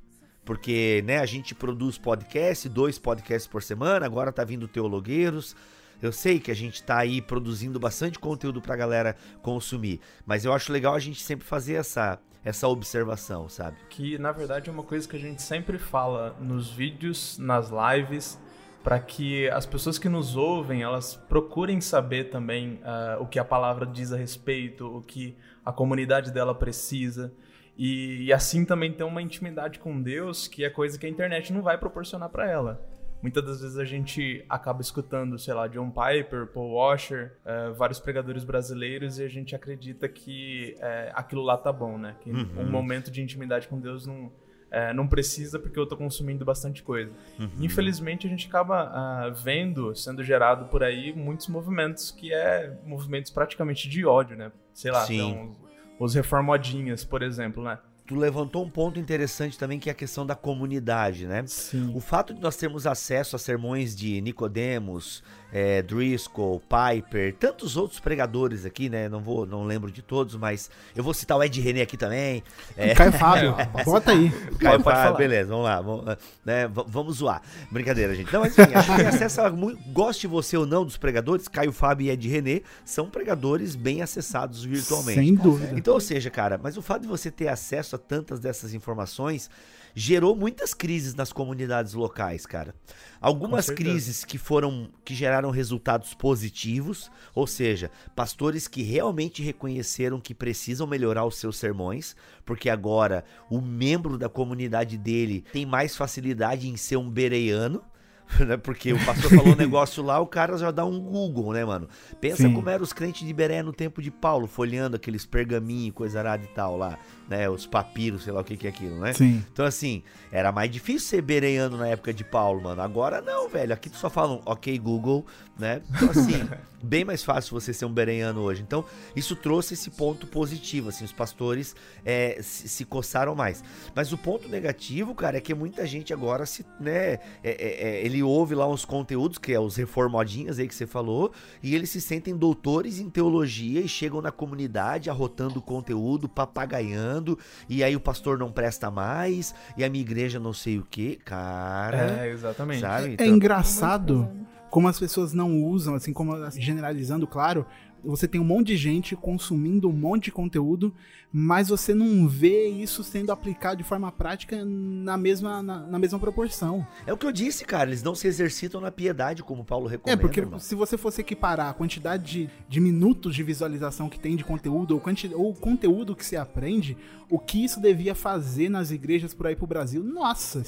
[SPEAKER 1] porque, né, a gente produz podcast, dois podcasts por semana, agora tá vindo Teologueiros. Eu sei que a gente tá aí produzindo bastante conteúdo pra galera consumir, mas eu acho legal a gente sempre fazer essa essa observação, sabe?
[SPEAKER 2] Que na verdade é uma coisa que a gente sempre fala nos vídeos, nas lives, para que as pessoas que nos ouvem elas procurem saber também ah, o que a palavra diz a respeito, o que a comunidade dela precisa. E, e assim também ter uma intimidade com Deus, que é coisa que a internet não vai proporcionar para ela. Muitas das vezes a gente acaba escutando, sei lá, John Piper, Paul Washer, eh, vários pregadores brasileiros e a gente acredita que eh, aquilo lá tá bom, né? Que
[SPEAKER 1] Uhum.
[SPEAKER 2] um momento de intimidade com Deus não, eh, não precisa porque eu tô consumindo bastante coisa.
[SPEAKER 1] Uhum.
[SPEAKER 2] Infelizmente a gente acaba ah, vendo, sendo gerado por aí, muitos movimentos que é movimentos praticamente de ódio, né? Sei lá,
[SPEAKER 1] Sim.
[SPEAKER 2] então, os reformodinhas, por exemplo, né?
[SPEAKER 1] Tu levantou um ponto interessante também, que é a questão da comunidade, né?
[SPEAKER 2] Sim.
[SPEAKER 1] O fato de nós termos acesso a sermões de Nicodemos, é, Driscoll, Piper, tantos outros pregadores aqui, né? Não vou, não lembro de todos, mas eu vou citar o Ed René aqui também. É,
[SPEAKER 4] Caio Fábio, bota aí.
[SPEAKER 1] Caio Fábio,
[SPEAKER 2] falar.
[SPEAKER 1] beleza, vamos lá, vamos, né, vamos zoar. Brincadeira, gente. Não, mas enfim, a gente tem acesso a muito, goste você ou não dos pregadores, Caio Fábio e Ed René são pregadores bem acessados virtualmente.
[SPEAKER 4] Sem dúvida.
[SPEAKER 1] Então, ou seja, cara, mas o fato de você ter acesso a tantas dessas informações gerou muitas crises nas comunidades locais, cara. Algumas crises que foram que geraram resultados positivos, ou seja, pastores que realmente reconheceram que precisam melhorar os seus sermões, porque agora o membro da comunidade dele tem mais facilidade em ser um bereiano. né? Porque o pastor falou um negócio lá, o cara já dá um Google, né, mano? Pensa
[SPEAKER 4] Sim.
[SPEAKER 1] como eram os crentes de Beré no tempo de Paulo, folheando aqueles pergaminhos, coisa arada e tal lá, né? Os papiros, sei lá o que que é aquilo, né?
[SPEAKER 4] Sim.
[SPEAKER 1] Então, assim, era mais difícil ser bereano na época de Paulo, mano. Agora não, velho. Aqui tu só fala um ok, Google, né? Então, assim, bem mais fácil você ser um bereano hoje. Então, isso trouxe esse ponto positivo, assim, os pastores é, se, se coçaram mais. Mas o ponto negativo, cara, é que muita gente agora se, né, é- é- é, ele ouve lá uns conteúdos, que é os reformodinhas aí que você falou, e eles se sentem doutores em teologia e chegam na comunidade arrotando conteúdo, papagaiando, e aí o pastor não presta mais, e a minha igreja não sei o que, cara.
[SPEAKER 2] É, exatamente.
[SPEAKER 1] Sabe?
[SPEAKER 4] É
[SPEAKER 1] Então,
[SPEAKER 4] engraçado como as pessoas não usam, assim como generalizando, claro, você tem um monte de gente consumindo um monte de conteúdo, mas você não vê isso sendo aplicado de forma prática na mesma, na, na mesma proporção.
[SPEAKER 1] é o que eu disse, cara. Eles não se exercitam na piedade, como Paulo
[SPEAKER 4] É,
[SPEAKER 1] recomenda.
[SPEAKER 4] porque
[SPEAKER 1] irmão.
[SPEAKER 4] se você fosse equiparar a quantidade de, de minutos de visualização que tem de conteúdo, ou, quanti, ou o conteúdo que se aprende, o que isso devia fazer nas igrejas por aí pro Brasil, nossa,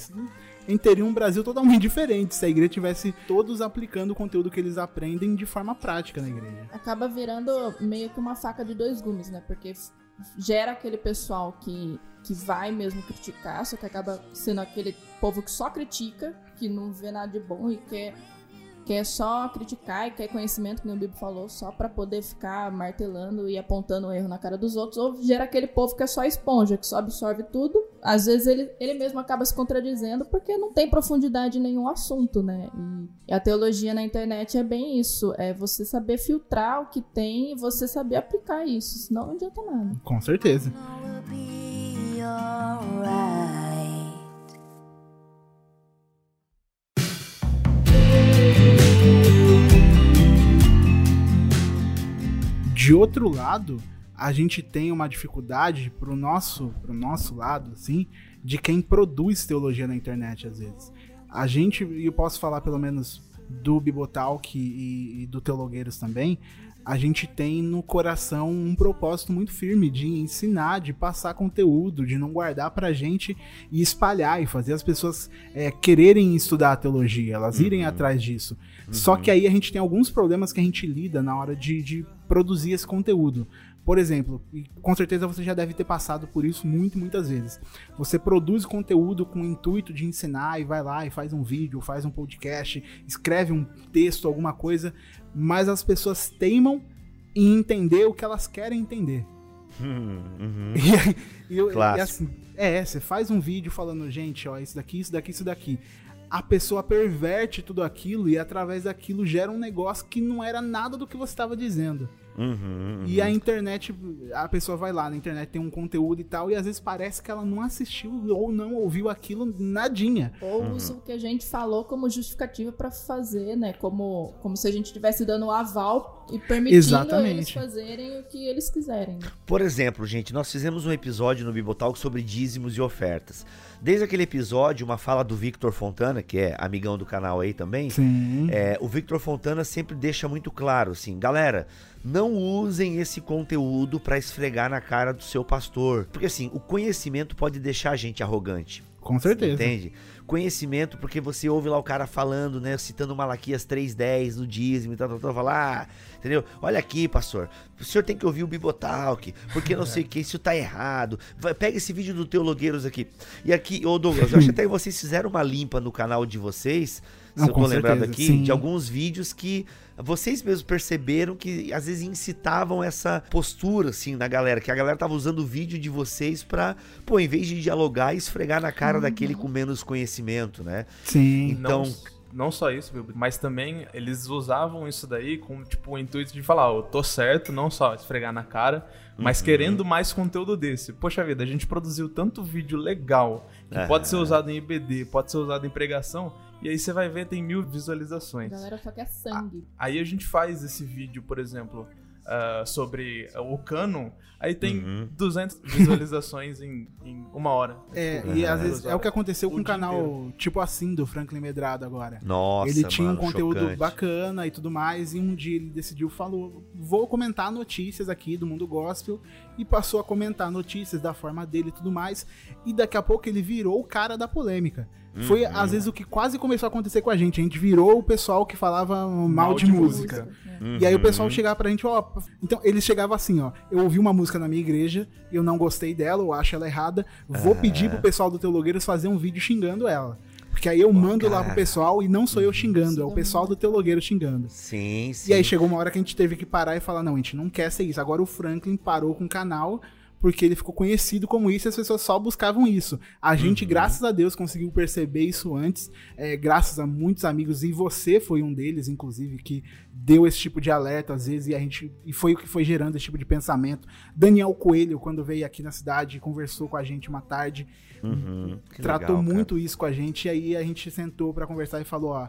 [SPEAKER 4] teria um Brasil totalmente diferente se a igreja tivesse todos aplicando o conteúdo que eles aprendem de forma prática na igreja.
[SPEAKER 3] acaba virando meio que uma faca de dois gumes, né? Porque gera aquele pessoal que, que vai mesmo criticar, só que acaba sendo aquele povo que só critica, que não vê nada de bom e quer, quer só criticar e quer conhecimento, que o Bibo falou, só pra poder ficar martelando e apontando o erro na cara dos outros, ou gera aquele povo que é só esponja, que só absorve tudo. Às vezes ele, ele mesmo acaba se contradizendo porque não tem profundidade em nenhum assunto, né? E, a teologia na internet é bem isso, é você saber filtrar o que tem e você saber aplicar isso, senão não adianta nada.
[SPEAKER 4] Com certeza. De outro lado, a gente tem uma dificuldade pro nosso, pro nosso lado, assim, de quem produz teologia na internet, às vezes. A gente, e eu posso falar pelo menos do Bibotalk e, e do Teologueiros também, a gente tem no coração um propósito muito firme de ensinar, de passar conteúdo, de não guardar pra gente e espalhar e fazer as pessoas é, quererem estudar a teologia, elas irem atrás disso. Só que aí a gente tem alguns problemas que a gente lida na hora de, de produzir esse conteúdo. Por exemplo, e com certeza você já deve ter passado por isso muito, muitas vezes. Você produz conteúdo com o intuito de ensinar e vai lá e faz um vídeo, faz um podcast, escreve um texto, alguma coisa, mas as pessoas teimam em entender o que elas querem entender.
[SPEAKER 1] Hum, uhum.
[SPEAKER 4] E, e eu- e assim, é, você faz um vídeo falando, gente, ó, isso daqui, isso daqui, isso daqui. A pessoa perverte tudo aquilo e através daquilo gera um negócio que não era nada do que você estava dizendo.
[SPEAKER 1] Uhum,
[SPEAKER 4] E a internet, a pessoa vai lá, na internet tem um conteúdo e tal, e às vezes parece que ela não assistiu ou não ouviu aquilo nadinha.
[SPEAKER 3] Ou usa o que a gente falou como justificativa pra fazer, né? Como, como se a gente estivesse dando o aval e permitindo
[SPEAKER 4] Exatamente.
[SPEAKER 3] eles fazerem o que eles quiserem. né?
[SPEAKER 1] Por exemplo, gente, nós fizemos um episódio no Bibotalk sobre dízimos e ofertas. Desde aquele episódio, uma fala do Victor Fontana, que é amigão do canal aí também,
[SPEAKER 4] Sim.
[SPEAKER 1] É, o Victor Fontana sempre deixa muito claro, assim, galera, não usem esse conteúdo pra esfregar na cara do seu pastor. Porque assim, o conhecimento pode deixar a gente arrogante.
[SPEAKER 4] Com certeza.
[SPEAKER 1] Entende? Conhecimento, porque você ouve lá o cara falando, né? Citando Malaquias 3.10 no dízimo e tal, tal, tal, fala, ah, entendeu? Olha aqui, pastor, o senhor tem que ouvir o Bibotalk, porque não sei o que, isso tá errado. Vai, pega esse vídeo do Teologueiros aqui. E aqui, ô Douglas, eu acho que até que vocês fizeram uma limpa no canal de vocês, se
[SPEAKER 4] Não,
[SPEAKER 1] eu tô lembrado aqui,
[SPEAKER 4] sim.
[SPEAKER 1] de alguns vídeos que vocês mesmos perceberam que às vezes incitavam essa postura, assim, na galera, que a galera tava usando o vídeo de vocês pra, pô, em vez de dialogar, esfregar na cara daquele com menos conhecimento, né?
[SPEAKER 4] Sim.
[SPEAKER 1] Então-
[SPEAKER 2] Não, não só isso, viu? mas também eles usavam isso daí com tipo o intuito de falar, ó, eu tô certo, não só esfregar na cara, mas querendo mais conteúdo desse. Poxa vida, a gente produziu tanto vídeo legal que pode ser usado em IBD, pode ser usado em pregação, e aí você vai ver tem mil
[SPEAKER 3] A
[SPEAKER 2] visualizações.
[SPEAKER 3] galera só quer sangue.
[SPEAKER 2] Aí a gente faz esse vídeo, por exemplo, ah, sobre o cano, aí tem
[SPEAKER 1] Uhum.
[SPEAKER 2] 200 visualizações em, em uma hora.
[SPEAKER 4] É,
[SPEAKER 2] Tipo,
[SPEAKER 4] e às vezes é o que aconteceu com
[SPEAKER 2] O
[SPEAKER 4] o
[SPEAKER 2] dia
[SPEAKER 4] canal
[SPEAKER 2] inteiro.
[SPEAKER 4] tipo assim do Franklin Medrado agora.
[SPEAKER 1] Nossa,
[SPEAKER 4] ele tinha
[SPEAKER 1] mano,
[SPEAKER 4] um conteúdo
[SPEAKER 1] chocante.
[SPEAKER 4] bacana e tudo mais, e um dia ele decidiu, falou, vou comentar notícias aqui do mundo gospel, e passou a comentar notícias da forma dele e tudo mais, e daqui a pouco ele virou o cara da polêmica. Foi,
[SPEAKER 1] Uhum.
[SPEAKER 4] às vezes, o que quase começou a acontecer com a gente. A gente virou o pessoal que falava mal, de, música.
[SPEAKER 3] né?
[SPEAKER 4] E aí o pessoal
[SPEAKER 1] Uhum.
[SPEAKER 4] chegava pra gente, ó. Então, eles chegavam assim, ó. Eu ouvi uma música na minha igreja, eu não gostei dela, eu acho ela errada. Vou pedir pro pessoal do Teologueiros fazer um vídeo xingando ela. Porque aí eu mando lá
[SPEAKER 1] cara.
[SPEAKER 4] pro pessoal e não sou eu xingando, é o pessoal do Teologueiro xingando.
[SPEAKER 1] Sim, sim.
[SPEAKER 4] E aí chegou uma hora que a gente teve que parar e falar: não, a gente não quer ser isso. Agora o Franklin parou com o canal porque ele ficou conhecido como isso e as pessoas só buscavam isso. A gente,
[SPEAKER 1] Uhum.
[SPEAKER 4] graças a Deus, conseguiu perceber isso antes, é, graças a muitos amigos, e você foi um deles, inclusive, que deu esse tipo de alerta às vezes, e a gente e foi o que foi gerando esse tipo de pensamento. Daniel Coelho, quando veio aqui na cidade, conversou com a gente uma tarde,
[SPEAKER 1] Uhum,
[SPEAKER 4] tratou
[SPEAKER 1] legal,
[SPEAKER 4] muito isso com a gente, e aí a gente sentou pra conversar e falou, ó,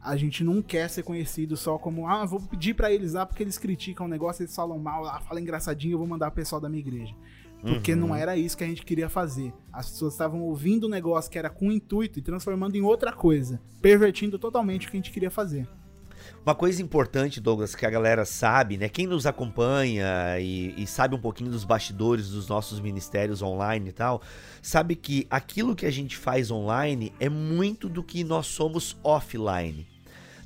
[SPEAKER 4] a gente não quer ser conhecido só como, ah, vou pedir pra eles lá porque eles criticam o negócio, eles falam mal, ah, fala engraçadinho, eu vou mandar o pessoal da minha igreja. Porque
[SPEAKER 1] Uhum.
[SPEAKER 4] não era isso que a gente queria fazer. As pessoas estavam ouvindo o negócio que era com intuito e transformando em outra coisa, pervertindo totalmente o que a gente queria fazer.
[SPEAKER 1] Uma coisa importante, Douglas, que a galera sabe, né? Quem nos acompanha e, e sabe um pouquinho dos bastidores dos nossos ministérios online e tal, sabe que aquilo que a gente faz online é muito do que nós somos offline.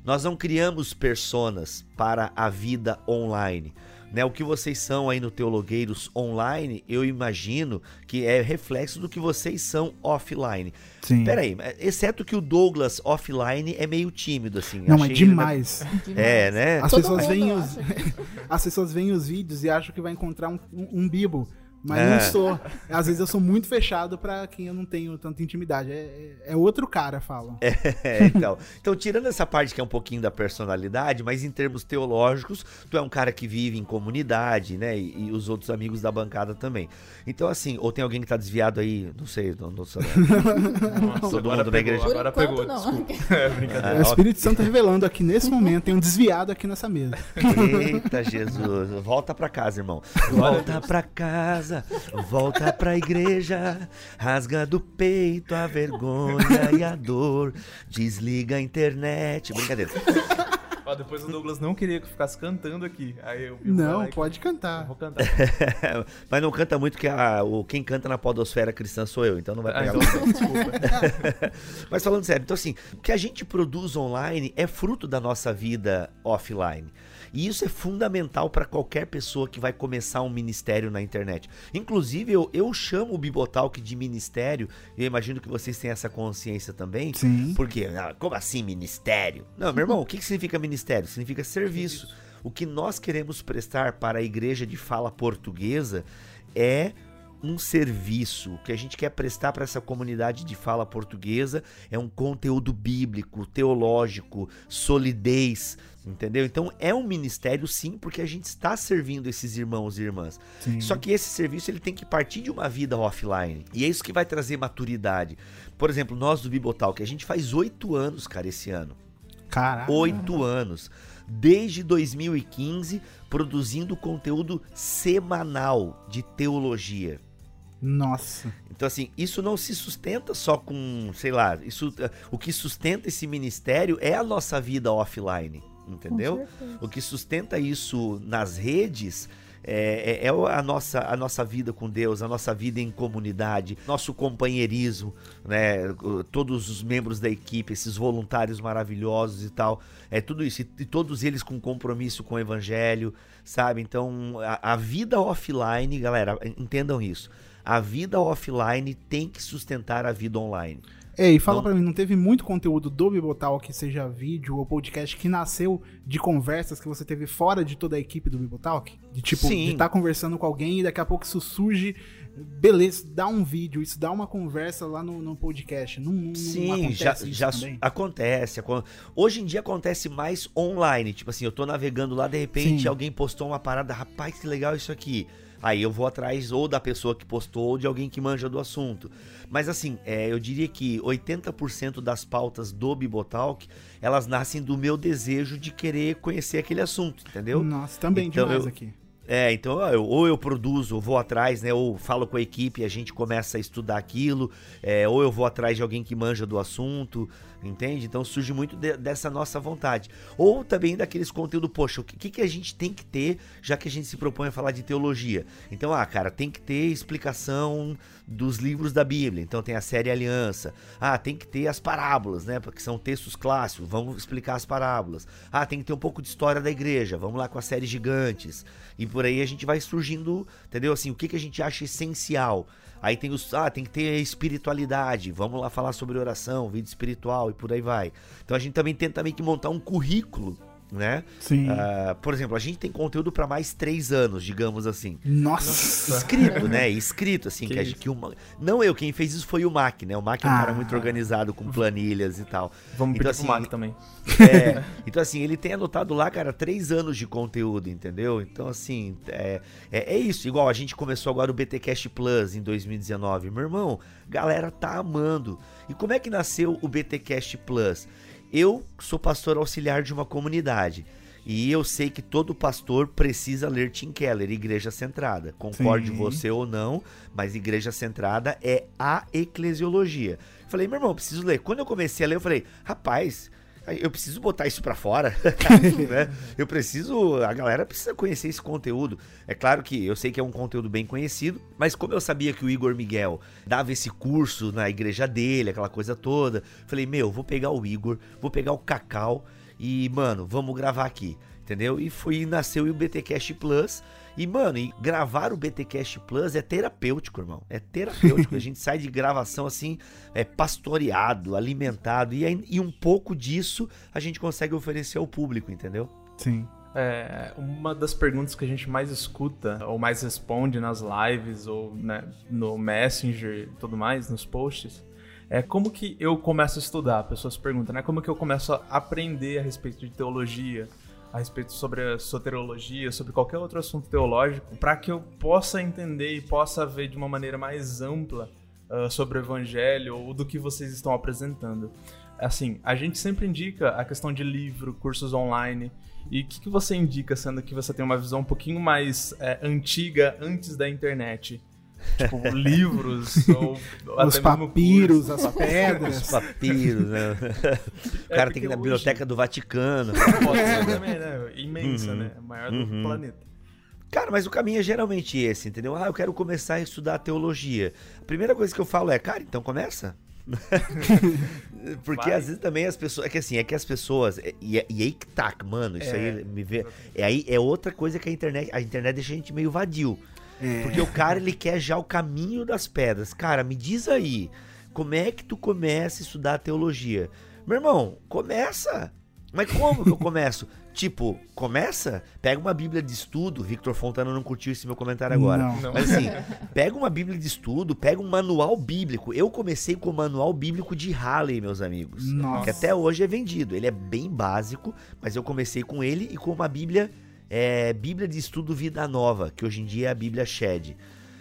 [SPEAKER 1] Nós não criamos personas para a vida online. Né, o que vocês são aí no Teologueiros online, eu imagino que é reflexo do que vocês são offline.
[SPEAKER 4] Sim.
[SPEAKER 1] Pera aí, exceto que o Douglas offline é meio tímido, assim.
[SPEAKER 4] Não, é
[SPEAKER 1] Achei ele
[SPEAKER 4] demais.
[SPEAKER 1] É, né?
[SPEAKER 4] As
[SPEAKER 3] Todo
[SPEAKER 4] pessoas veem os, as pessoas veem os vídeos e acham que vai encontrar um, um, um bibo. Mas
[SPEAKER 1] É.
[SPEAKER 4] não sou. Às vezes eu sou muito fechado pra quem eu não tenho tanta intimidade. É, é- é outro cara, falam.
[SPEAKER 1] É, então. então, tirando essa parte que é um pouquinho da personalidade, mas em termos teológicos, tu é um cara que vive em comunidade, né? E, e os outros amigos da bancada também. Então, assim, ou tem alguém que tá desviado aí, não sei, não, não sei.
[SPEAKER 2] Nossa,
[SPEAKER 1] Todo mundo
[SPEAKER 2] pegou,
[SPEAKER 1] igreja.
[SPEAKER 2] Agora
[SPEAKER 3] enquanto,
[SPEAKER 2] pegou,
[SPEAKER 3] não.
[SPEAKER 2] desculpa. É, brincadeira.
[SPEAKER 4] É, o Espírito Santo tá revelando aqui nesse momento. Tem um desviado aqui nessa mesa.
[SPEAKER 1] Eita, Jesus. Volta pra casa, irmão. Volta pra casa, volta pra igreja. Rasga do peito a vergonha e a dor. Desliga a internet. Brincadeira.
[SPEAKER 2] Ó, depois o Douglas não queria que eu ficasse cantando aqui. Aí eu eu
[SPEAKER 4] Não, pode
[SPEAKER 2] eu
[SPEAKER 4] cantar.
[SPEAKER 2] Vou cantar.
[SPEAKER 1] Mas não canta muito que a, o, quem canta na podosfera cristã sou eu, então não vai
[SPEAKER 2] Ah,
[SPEAKER 1] pegar
[SPEAKER 2] então,
[SPEAKER 1] você.
[SPEAKER 2] desculpa.
[SPEAKER 1] Mas falando sério, então assim, o que a gente produz online é fruto da nossa vida offline. E isso é fundamental para qualquer pessoa que vai começar um ministério na internet. Inclusive, eu, eu chamo o Bibotalk de ministério, e eu imagino que vocês têm essa consciência também.
[SPEAKER 4] Sim.
[SPEAKER 1] Porque, ah, como assim ministério? Não, meu irmão, o que, que significa ministério? Significa serviço. O que nós queremos prestar para a igreja de fala portuguesa é um serviço que a gente quer prestar para essa comunidade de fala portuguesa é um conteúdo bíblico, teológico, solidez, entendeu? Então é um ministério sim, porque a gente está servindo esses irmãos e irmãs.
[SPEAKER 4] Sim.
[SPEAKER 1] Só que esse serviço ele tem que partir de uma vida offline. E é isso que vai trazer maturidade. Por exemplo, nós do Bibotal, que a gente faz oito anos, cara, esse ano.
[SPEAKER 4] Caraca.
[SPEAKER 1] Oito anos. Desde 2015, produzindo conteúdo semanal de teologia.
[SPEAKER 4] Nossa.
[SPEAKER 1] Então, assim, isso não se sustenta só com, sei lá, isso, eh, o que sustenta esse ministério é a nossa vida offline, entendeu? O que sustenta isso nas redes é, é- é a, nossa, a nossa vida com Deus, a nossa vida em comunidade, nosso companheirismo, né? Todos os membros da equipe, esses voluntários maravilhosos e tal. É tudo isso. E, e todos eles com compromisso com o evangelho, sabe? Então, a, a vida offline, galera, entendam isso. A vida offline tem que sustentar a vida online.
[SPEAKER 4] Ei, fala
[SPEAKER 1] Não-
[SPEAKER 4] pra mim, não teve muito conteúdo do Bibotal, que seja vídeo ou podcast, que nasceu de conversas que você teve fora de toda a equipe do Bibotalk? De tipo,
[SPEAKER 1] Sim.
[SPEAKER 4] de estar conversando com alguém e daqui a pouco isso surge, beleza, dá um vídeo, isso dá uma conversa lá no, no podcast. Não, não, não
[SPEAKER 1] Sim,
[SPEAKER 4] acontece
[SPEAKER 1] já, acontece. acon- Hoje em dia acontece mais online. Tipo assim, eu tô navegando lá, de repente
[SPEAKER 4] Sim.
[SPEAKER 1] alguém postou uma parada, rapaz, que legal isso aqui. Aí eu vou atrás ou da pessoa que postou ou de alguém que manja do assunto. Mas assim, é, eu diria que 80% das pautas do Bibotalk, elas nascem do meu desejo de querer conhecer aquele assunto, entendeu?
[SPEAKER 4] Nossa, também
[SPEAKER 1] Então,
[SPEAKER 4] demais
[SPEAKER 1] eu-
[SPEAKER 4] aqui.
[SPEAKER 1] É, então eu- ou eu produzo, vou atrás, né? Ou falo com a equipe e a gente começa a estudar aquilo, é, ou eu vou atrás de alguém que manja do assunto, entende? Então surge muito de- dessa nossa vontade. Ou também daqueles conteúdos, poxa, o que, que a gente tem que ter, já que a gente se propõe a falar de teologia? Então, ah, cara, tem que ter explicação dos livros da Bíblia. Então tem a série Aliança. Ah, tem que ter as parábolas, né? Porque são textos clássicos. Vamos explicar as parábolas. Ah, tem que ter um pouco de história da igreja. Vamos lá com a série Gigantes. E por aí a gente vai surgindo, entendeu? Assim, o que, que a gente acha essencial. Aí tem os. Ah, tem que ter espiritualidade. Vamos lá falar sobre oração, vida espiritual e por aí vai. Então a gente também tenta meio que montar um currículo, né?
[SPEAKER 4] Sim.
[SPEAKER 1] Ah, por exemplo, a gente tem conteúdo para mais três anos, digamos assim.
[SPEAKER 4] Nossa.
[SPEAKER 1] Escrito, né? Escrito, assim,
[SPEAKER 2] Que
[SPEAKER 1] que, a gente, que uma... Não eu, quem fez isso foi o Mac, né? O Mac é um
[SPEAKER 4] Ah.
[SPEAKER 1] cara muito organizado, com planilhas e tal.
[SPEAKER 2] Vamos
[SPEAKER 1] Então,
[SPEAKER 2] pedir
[SPEAKER 1] assim,
[SPEAKER 2] pro Mac também.
[SPEAKER 1] É, então assim, ele tem anotado lá, cara, três anos de conteúdo, entendeu? Então assim, é, é, é isso. Igual a gente começou agora o BTcast Plus em 2019. Meu irmão, galera tá amando. E como é que nasceu o BTcast Plus? Eu sou pastor auxiliar de uma comunidade. E eu sei que todo pastor precisa ler Tim Keller, Igreja Centrada. Concorde
[SPEAKER 4] Sim.
[SPEAKER 1] você ou não, mas Igreja Centrada é a eclesiologia. Falei, meu irmão, preciso ler. Quando eu comecei a ler, eu falei, rapaz, eu preciso botar isso pra fora, né? Eu preciso, a galera precisa conhecer esse conteúdo. É claro que eu sei que é um conteúdo bem conhecido, mas como eu sabia que o Igor Miguel dava esse curso na igreja dele, aquela coisa toda, falei, meu, vou pegar o Igor, vou pegar o Cacau e, mano, vamos gravar aqui, entendeu? E foi nasceu o BTcast Plus. E, mano, e gravar o BTcast Plus é terapêutico, irmão. É terapêutico. A gente sai de gravação assim, é pastoreado, alimentado. E, aí- e um pouco disso a gente consegue oferecer ao público, entendeu?
[SPEAKER 4] Sim.
[SPEAKER 2] É, uma das perguntas que a gente mais escuta, ou mais responde nas lives, ou né, no Messenger e tudo mais, nos posts, é como que eu começo a estudar? Pessoas perguntam, né? Como que eu começo a aprender a respeito de teologia, a respeito sobre a soteriologia, sobre qualquer outro assunto teológico, para que eu possa entender e possa ver de uma maneira mais ampla ah, sobre o evangelho ou do que vocês estão apresentando. Assim, a gente sempre indica a questão de livro, cursos online. E o que, que você indica, sendo que você tem uma visão um pouquinho mais é, antiga antes da internet? Tipo, livros ou
[SPEAKER 4] Os papiros, as pedras.
[SPEAKER 1] Os papiros, né? O cara
[SPEAKER 2] É,
[SPEAKER 1] tem que ir na
[SPEAKER 2] hoje-
[SPEAKER 1] biblioteca do Vaticano.
[SPEAKER 2] Foto também, né? Imensa,
[SPEAKER 1] Uhum.
[SPEAKER 2] né? Maior do
[SPEAKER 1] Uhum.
[SPEAKER 2] planeta.
[SPEAKER 1] Cara, mas o caminho é geralmente esse, entendeu? Ah, eu quero começar a estudar teologia. A primeira coisa que eu falo é, cara, então começa. Porque
[SPEAKER 2] Vai.
[SPEAKER 1] às vezes também as pessoas. É que assim, é que as pessoas. E, e aí que tá, mano, isso
[SPEAKER 2] É,
[SPEAKER 1] aí me vê. É, aí, é outra coisa que a internet. A internet deixa a gente meio vadio.
[SPEAKER 4] É.
[SPEAKER 1] Porque o cara, ele quer já o caminho das pedras. Cara, me diz aí, como é que tu começa a estudar teologia? Meu irmão, começa. Mas como que eu começo? tipo, começa, pega uma Bíblia de estudo. Victor Fontana não curtiu esse meu comentário agora.
[SPEAKER 4] Não.
[SPEAKER 2] Não.
[SPEAKER 1] Mas assim, pega uma Bíblia de estudo, pega um manual bíblico. Eu comecei com o manual bíblico de Halley, meus amigos.
[SPEAKER 4] Nossa.
[SPEAKER 1] Que até hoje é vendido. Ele é bem básico, mas eu comecei com ele e com uma Bíblia, é, Bíblia de Estudo Vida Nova, que hoje em dia é a Bíblia Shed.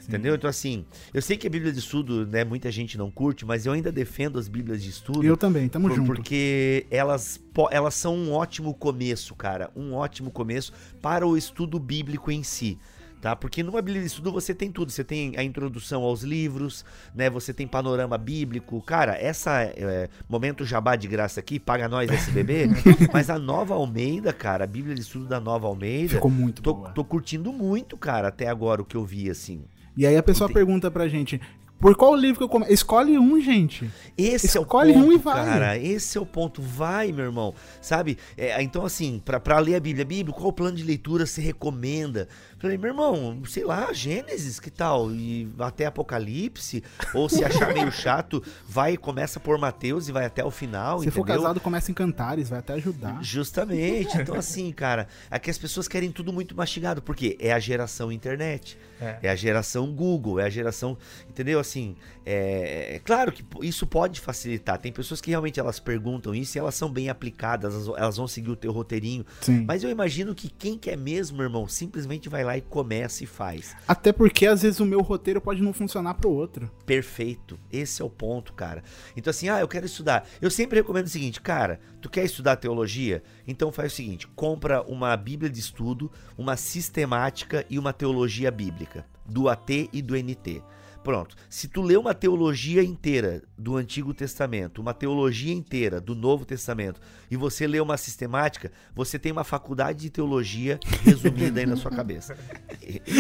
[SPEAKER 1] Entendeu? Então, assim, eu sei que a Bíblia de Estudo, né, muita gente não curte, mas eu ainda defendo as Bíblias de Estudo.
[SPEAKER 4] Eu também, tamo
[SPEAKER 1] Por-
[SPEAKER 4] junto.
[SPEAKER 1] Porque elas, elas são um ótimo começo, cara. Um ótimo começo para o estudo bíblico em si. Tá? Porque numa Bíblia de estudo você tem tudo. Você tem a introdução aos livros, né? Você tem panorama bíblico. Cara, essa é, momento jabá de graça aqui, paga nós SBB. mas a Nova Almeida, cara, a Bíblia de estudo da Nova Almeida,
[SPEAKER 4] Ficou muito
[SPEAKER 1] tô,
[SPEAKER 4] boa.
[SPEAKER 1] tô curtindo muito, cara, até agora o que eu vi, assim.
[SPEAKER 4] E aí a pessoa
[SPEAKER 1] Entendi.
[SPEAKER 4] pergunta pra gente, por qual livro que eu começo? Escolhe um, gente.
[SPEAKER 1] Esse
[SPEAKER 4] Escolhe
[SPEAKER 1] é o ponto,
[SPEAKER 4] um e vai.
[SPEAKER 1] cara. Esse é o ponto. Vai, meu irmão. Sabe? É, então, assim, pra, pra ler a Bíblia, Bíblia, qual o plano de leitura você recomenda? Falei, meu irmão, sei lá, Gênesis, que tal? E até Apocalipse? Ou se achar meio chato, vai e começa por Mateus e vai até o final,
[SPEAKER 4] Se for
[SPEAKER 1] entendeu?
[SPEAKER 4] casado, começa em Cantares, vai até ajudar.
[SPEAKER 1] Justamente. Então, assim, cara, aqui as pessoas querem tudo muito mastigado, porque é a geração internet.
[SPEAKER 2] É.
[SPEAKER 1] É a geração Google, é a geração. Entendeu? Assim, é, é claro que isso pode facilitar. Tem pessoas que realmente elas perguntam isso e elas são bem aplicadas, elas, elas vão seguir o teu roteirinho.
[SPEAKER 4] Sim.
[SPEAKER 1] Mas eu imagino que quem quer mesmo, irmão, simplesmente vai lá e começa e faz.
[SPEAKER 4] Até porque às vezes o meu roteiro pode não funcionar pro outro.
[SPEAKER 1] Perfeito. Esse é o ponto, cara. Então, assim, ah, eu quero estudar. Eu sempre recomendo o seguinte, cara, tu quer estudar teologia? Então faz o seguinte: compra uma Bíblia de estudo, uma sistemática e uma teologia bíblica, do AT e do NT. Pronto. Se tu lê uma teologia inteira do Antigo Testamento, uma teologia inteira do Novo Testamento, e você lê uma sistemática, você tem uma faculdade de teologia resumida aí na sua cabeça.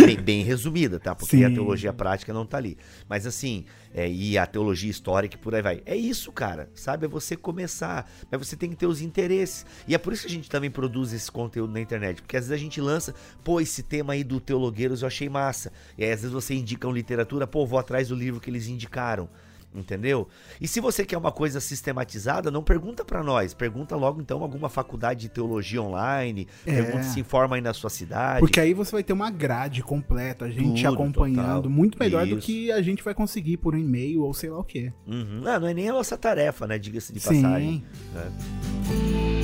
[SPEAKER 1] Bem, bem resumida, tá? Porque
[SPEAKER 4] Sim.
[SPEAKER 1] a teologia prática não tá ali. Mas assim, é, e a teologia histórica e por aí vai. É isso, cara, sabe? É você começar, mas você tem que ter os interesses. E é por isso que a gente também produz esse conteúdo na internet, porque às vezes a gente lança, pô, esse tema aí do Teologueiros eu achei massa. E aí às vezes você indica uma literatura, pô, vou atrás do livro que eles indicaram. Entendeu? E se você quer uma coisa sistematizada, não pergunta pra nós. Pergunta logo então alguma faculdade de teologia online.
[SPEAKER 4] É.
[SPEAKER 1] Pergunta se informa aí na sua cidade.
[SPEAKER 4] Porque aí você vai ter uma grade completa, a gente
[SPEAKER 1] Tudo,
[SPEAKER 4] acompanhando,
[SPEAKER 1] total.
[SPEAKER 4] muito melhor do
[SPEAKER 1] Isso.
[SPEAKER 4] que a gente vai conseguir por um e-mail ou sei lá o quê.
[SPEAKER 1] Uhum. Não, não é nem a nossa tarefa, né? Diga-se de
[SPEAKER 4] Sim.
[SPEAKER 1] passagem. né?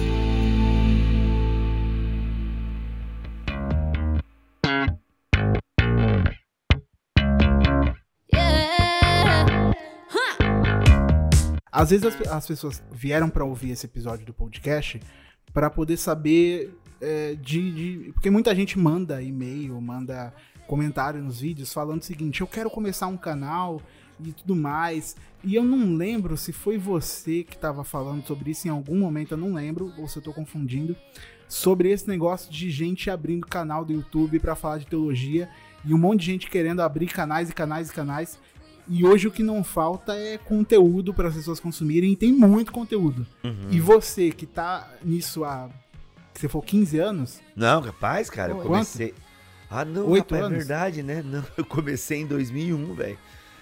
[SPEAKER 4] Às vezes as, as pessoas vieram pra ouvir esse episódio do podcast pra poder saber é, de, de- Porque muita gente manda e-mail, manda comentário nos vídeos falando o seguinte: eu quero começar um canal e tudo mais. E eu não lembro se foi você que tava falando sobre isso em algum momento, eu não lembro, ou se eu tô confundindo. Sobre esse negócio de gente abrindo canal do YouTube pra falar de teologia e um monte de gente querendo abrir canais e canais e canais. E hoje o que não falta é conteúdo para as pessoas consumirem, e tem muito conteúdo.
[SPEAKER 1] Uhum.
[SPEAKER 4] E você que tá nisso há, você for 15 anos,
[SPEAKER 1] Não, rapaz, cara, eu
[SPEAKER 3] Quanto?
[SPEAKER 1] comecei. Ah, não,
[SPEAKER 4] Oito
[SPEAKER 1] rapaz, é
[SPEAKER 4] anos?
[SPEAKER 1] verdade, né? Não, eu comecei em 2001, velho.